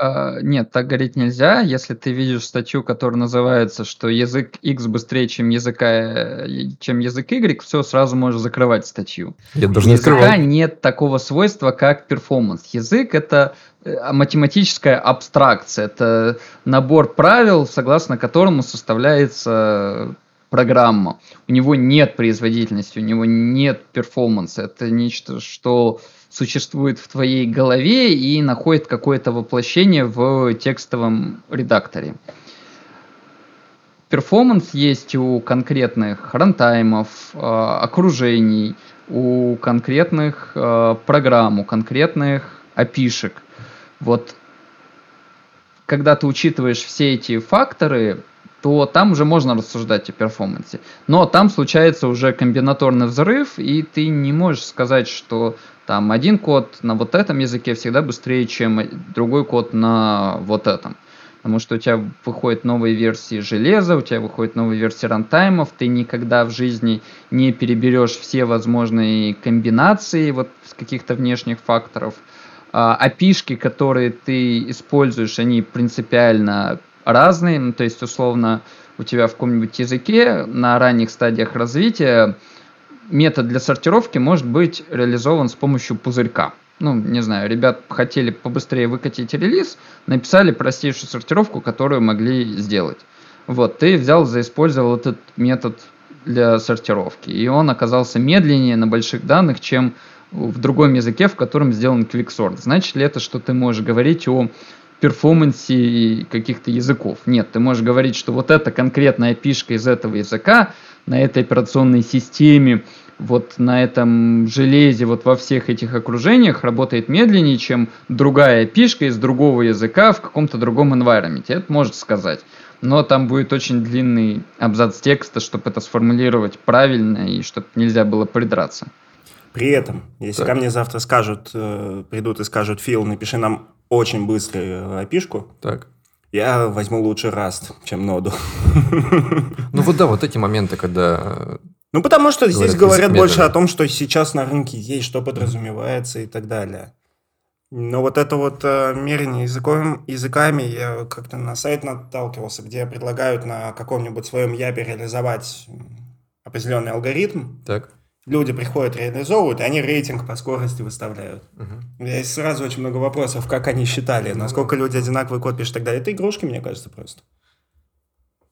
А, нет, так говорить нельзя. Если ты видишь статью, которая называется, что язык X быстрее, чем, языка, чем язык Y, все, сразу можешь закрывать статью. Я даже У языка открывал. нет такого свойства, как перформанс. Язык — это э, математическая абстракция. Это набор правил, согласно которому составляется программа. У него нет производительности, у него нет перформанса. Это нечто, что существует в твоей голове и находит какое-то воплощение в текстовом редакторе. Перформанс есть у конкретных рантаймов, э, окружений, у конкретных э, программ, у конкретных опишек. Вот когда ты учитываешь все эти факторы, то там уже можно рассуждать о перформансе. Но там случается уже комбинаторный взрыв, и ты не можешь сказать, что там один код на вот этом языке всегда быстрее, чем другой код на вот этом. Потому что у тебя выходят новые версии железа, у тебя выходят новые версии рантаймов, ты никогда в жизни не переберешь все возможные комбинации вот с каких-то внешних факторов. А, опишки, которые ты используешь, они принципиально разные, ну, то есть, условно, у тебя в каком-нибудь языке на ранних стадиях развития метод для сортировки может быть реализован с помощью пузырька. Ну, не знаю, ребят хотели побыстрее выкатить релиз, написали простейшую сортировку, которую могли сделать. Вот, ты взял, заиспользовал этот метод для сортировки, и он оказался медленнее на больших данных, чем в другом языке, в котором сделан quicksort. Значит ли это, что ты можешь говорить о перформансе каких-то языков? Нет, ты можешь говорить, что вот эта конкретная пишка из этого языка на этой операционной системе, вот на этом железе, вот во всех этих окружениях работает медленнее, чем другая пишка из другого языка в каком-то другом environment. Это может сказать. Но там будет очень длинный абзац текста, чтобы это сформулировать правильно и чтобы нельзя было придраться. При этом, если так. ко мне завтра скажут, э, придут и скажут, Фил, напиши нам очень быструю опишку, так. я возьму лучше Rust, чем ноду. Ну вот да, вот эти моменты, когда... Ну потому что здесь говорят больше о том, что сейчас на рынке есть, что подразумевается и так далее. Но вот это вот э, мерение языком, языками, я как-то на сайт наталкивался, где предлагают на каком-нибудь своем ябе реализовать определенный алгоритм. Так люди приходят, реализовывают, и они рейтинг по скорости выставляют. Угу. Есть сразу очень много вопросов, как они считали, ну, насколько люди одинаковый код пишут и так далее. Это игрушки, мне кажется, просто.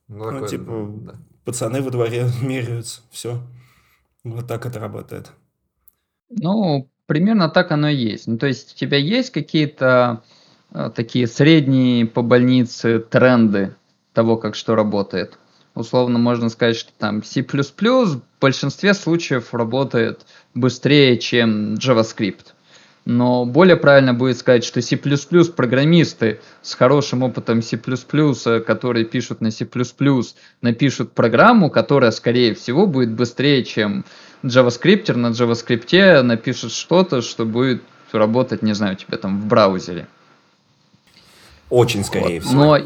Ну, ну такое, типа, да. пацаны во дворе меряются, все. Вот так это работает. Ну, примерно так оно и есть. Ну, то есть у тебя есть какие-то э, такие средние по больнице тренды того, как что работает? Условно можно сказать, что там C++ в большинстве случаев работает быстрее, чем JavaScript. Но более правильно будет сказать, что C++ программисты с хорошим опытом C++, которые пишут на C++, напишут программу, которая, скорее всего, будет быстрее, чем JavaScript на JavaScript напишет что-то, что будет работать, не знаю, у тебя там в браузере. Очень скорее вот. всего. Но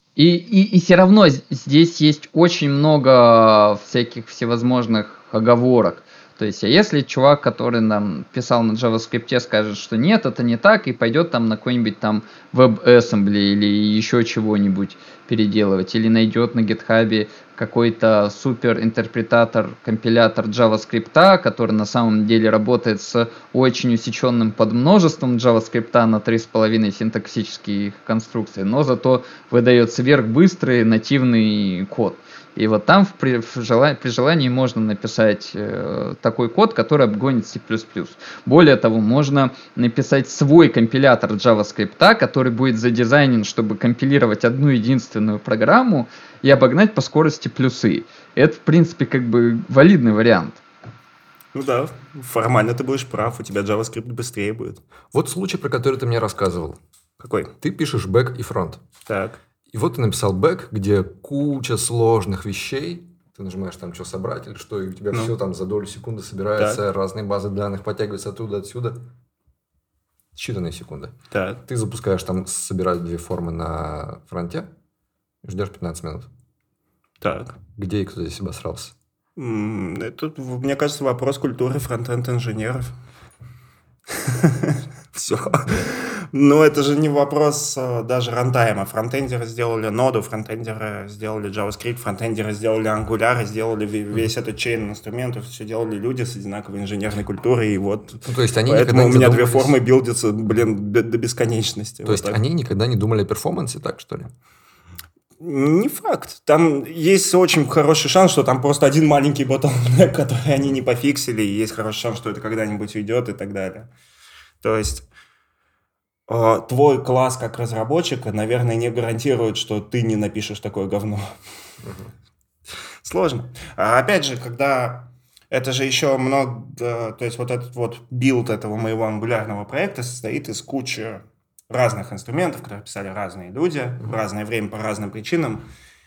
И, и, и все равно здесь есть очень много всяких всевозможных оговорок. То есть, а если чувак, который нам писал на JavaScript, скажет, что нет, это не так, и пойдет там на какой-нибудь там WebAssembly или еще чего-нибудь переделывать, или найдет на GitHub какой-то супер интерпретатор, компилятор JavaScript, который на самом деле работает с очень усеченным подмножеством JavaScript на 3,5 синтаксических конструкций, но зато выдает сверхбыстрый нативный код. И вот там при, в желании, при желании можно написать э, такой код, который обгонит C++. Более того, можно написать свой компилятор JavaScript, который будет задизайнен, чтобы компилировать одну единственную программу и обогнать по скорости плюсы. Это, в принципе, как бы валидный вариант. Ну да, формально ты будешь прав, у тебя JavaScript быстрее будет. Вот случай, про который ты мне рассказывал. Какой? Ты пишешь бэк и фронт. Так. И вот ты написал бэк, где куча сложных вещей, ты нажимаешь там, что собрать или что, и у тебя ну. все там за долю секунды собирается, так. разные базы данных подтягиваются оттуда, отсюда. Считанные секунды. Так. Ты запускаешь там, собирать две формы на фронте, ждешь 15 минут. Так. Где и кто здесь обосрался? Это, мне кажется, вопрос культуры frontend инженеров. Все. Но это же не вопрос э, даже рантайма. Фронтендеры сделали ноду, фронтендеры сделали JavaScript, фронтендеры сделали Angular, сделали весь этот чейн инструментов, все делали люди с одинаковой инженерной культурой, и вот ну, то есть они поэтому у меня две формы билдятся, блин, до, бесконечности. То вот есть так. они никогда не думали о перформансе, так что ли? Не факт. Там есть очень хороший шанс, что там просто один маленький bottleneck, который они не пофиксили, и есть хороший шанс, что это когда-нибудь уйдет и так далее. То есть твой класс как разработчика, наверное, не гарантирует, что ты не напишешь такое говно. Сложно. А опять же, когда это же еще много, то есть вот этот вот build этого моего ангулярного проекта состоит из кучи разных инструментов, которые писали разные люди в разное время по разным причинам.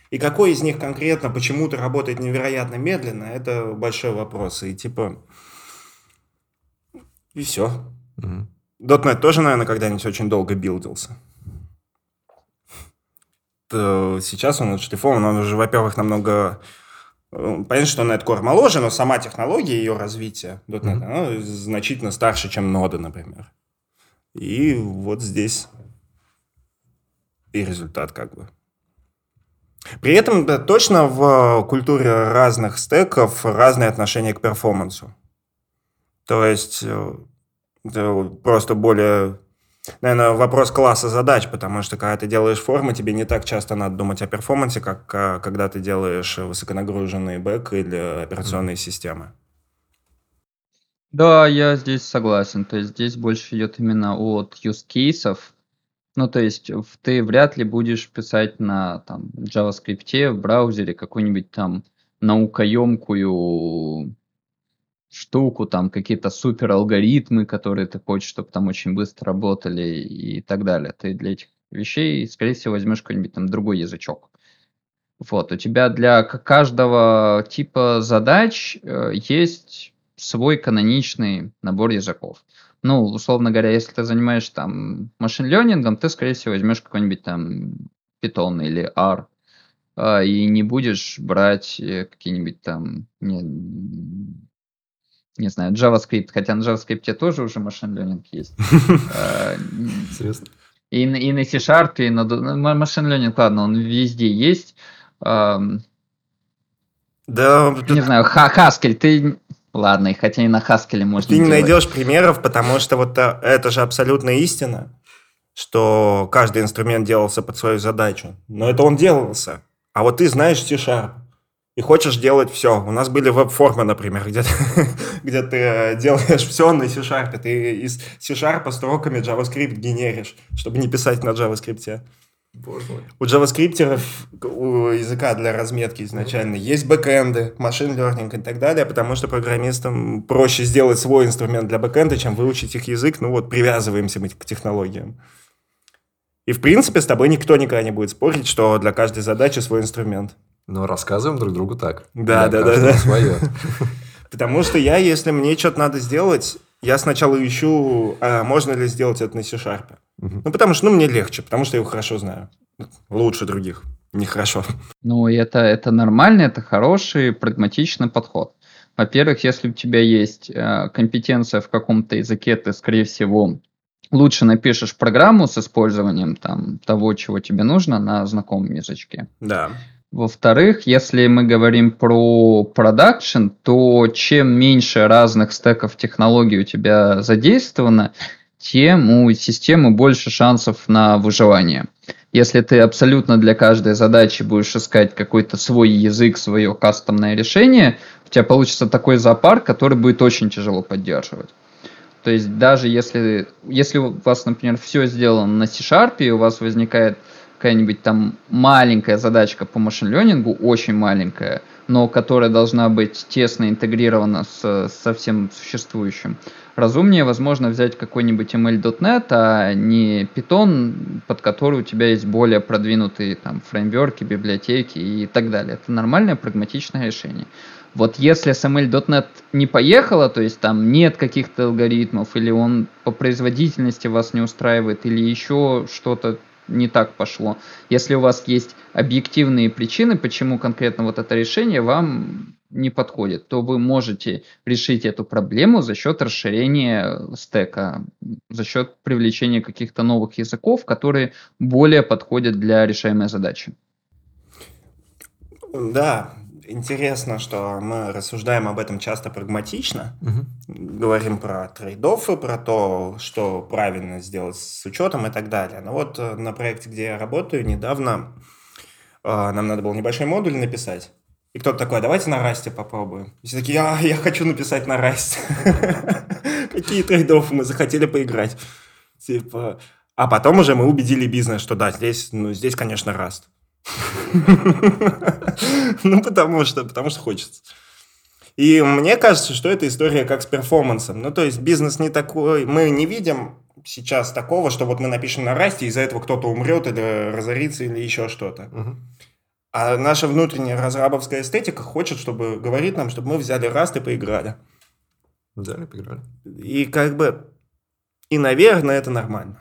И какой из них конкретно почему-то работает невероятно медленно, это большой вопрос. И типа... И все. Угу. .NET тоже, наверное, когда-нибудь очень долго билдился. Сейчас он отшлифован, он уже, во-первых, намного... Э, понятно, что .NET Core моложе, но сама технология ее развития .NET, mm-hmm. она значительно старше, чем нода, например. И вот здесь и результат как бы. При этом да, точно в культуре разных стеков разные отношения к перформансу. То есть э, это просто более, наверное, вопрос класса задач, потому что когда ты делаешь формы, тебе не так часто надо думать о перформансе, как а, когда ты делаешь высоконагруженный бэк или операционные mm-hmm. системы. Да, я здесь согласен. То есть здесь больше идет именно от use кейсов. Ну, то есть ты вряд ли будешь писать на там, JavaScript в браузере какую-нибудь там наукоемкую штуку, там какие-то супер алгоритмы, которые ты хочешь, чтобы там очень быстро работали и так далее. Ты для этих вещей, скорее всего, возьмешь какой-нибудь там другой язычок. Вот, у тебя для каждого типа задач э, есть свой каноничный набор языков. Ну, условно говоря, если ты занимаешься там машин-лернингом, ты, скорее всего, возьмешь какой-нибудь там Python или R, э, и не будешь брать э, какие-нибудь там, не, не знаю, JavaScript, хотя на JavaScript тоже уже машин-лернинг есть. Э, Серьезно? И, и на C-Sharp, и на машин learning, ладно, он везде есть. Да. Не знаю, Haskell, ты Ладно, хотя и на Haskell можно Ты не делать. найдешь примеров, потому что вот э, это же абсолютная истина, что каждый инструмент делался под свою задачу. Но это он делался. А вот ты знаешь C-Sharp и хочешь делать все. У нас были веб-формы, например, где, где ты э, делаешь все на C-Sharp. Ты из C-Sharp строками JavaScript генеришь, чтобы не писать на JavaScript. Боже мой. У JavaScript, у языка для разметки изначально есть бэкэнды, машин learning и так далее, потому что программистам проще сделать свой инструмент для бэкэнда, чем выучить их язык. Ну вот, привязываемся мы к технологиям. И, в принципе, с тобой никто никогда не будет спорить, что для каждой задачи свой инструмент. Но рассказываем друг другу так. Да, да, да. да. Свое. Потому что я, если мне что-то надо сделать, я сначала ищу, а можно ли сделать это на C-Sharp. Угу. Ну, потому что ну, мне легче, потому что я его хорошо знаю. Лучше других. Нехорошо. Ну, это, это нормально, это хороший, прагматичный подход. Во-первых, если у тебя есть э, компетенция в каком-то языке, ты, скорее всего, лучше напишешь программу с использованием там, того, чего тебе нужно на знакомом язычке. Да. Во-вторых, если мы говорим про продакшн, то чем меньше разных стеков технологий у тебя задействовано, тем у системы больше шансов на выживание. Если ты абсолютно для каждой задачи будешь искать какой-то свой язык, свое кастомное решение, у тебя получится такой зоопарк, который будет очень тяжело поддерживать. То есть даже если, если у вас, например, все сделано на C-Sharp, и у вас возникает какая-нибудь там маленькая задачка по машин-ленингу, очень маленькая, но которая должна быть тесно интегрирована с, со всем существующим. Разумнее, возможно, взять какой-нибудь ML.NET, а не Python, под который у тебя есть более продвинутые там фреймворки, библиотеки и так далее. Это нормальное прагматичное решение. Вот если с ML.NET не поехало, то есть там нет каких-то алгоритмов, или он по производительности вас не устраивает, или еще что-то не так пошло. Если у вас есть объективные причины, почему конкретно вот это решение вам не подходит, то вы можете решить эту проблему за счет расширения стека, за счет привлечения каких-то новых языков, которые более подходят для решаемой задачи. Да, интересно, что мы рассуждаем об этом часто прагматично, угу. говорим про трейдофы, про то, что правильно сделать с учетом и так далее. Но вот э, на проекте, где я работаю, недавно э, нам надо было небольшой модуль написать. И кто-то такой, «А давайте на расте попробуем. И все такие, я, я хочу написать на расте. Какие трейдофы мы захотели поиграть. Типа, а потом уже мы убедили бизнес, что да, здесь, ну, здесь, конечно, раст. Ну, потому что, потому что хочется. И мне кажется, что эта история как с перформансом. Ну, то есть бизнес не такой... Мы не видим сейчас такого, что вот мы напишем на расте, из-за этого кто-то умрет или разорится, или еще что-то. А наша внутренняя разрабовская эстетика хочет, чтобы говорит нам, чтобы мы взяли раст и поиграли. Взяли, поиграли. И как бы... И, наверное, это нормально.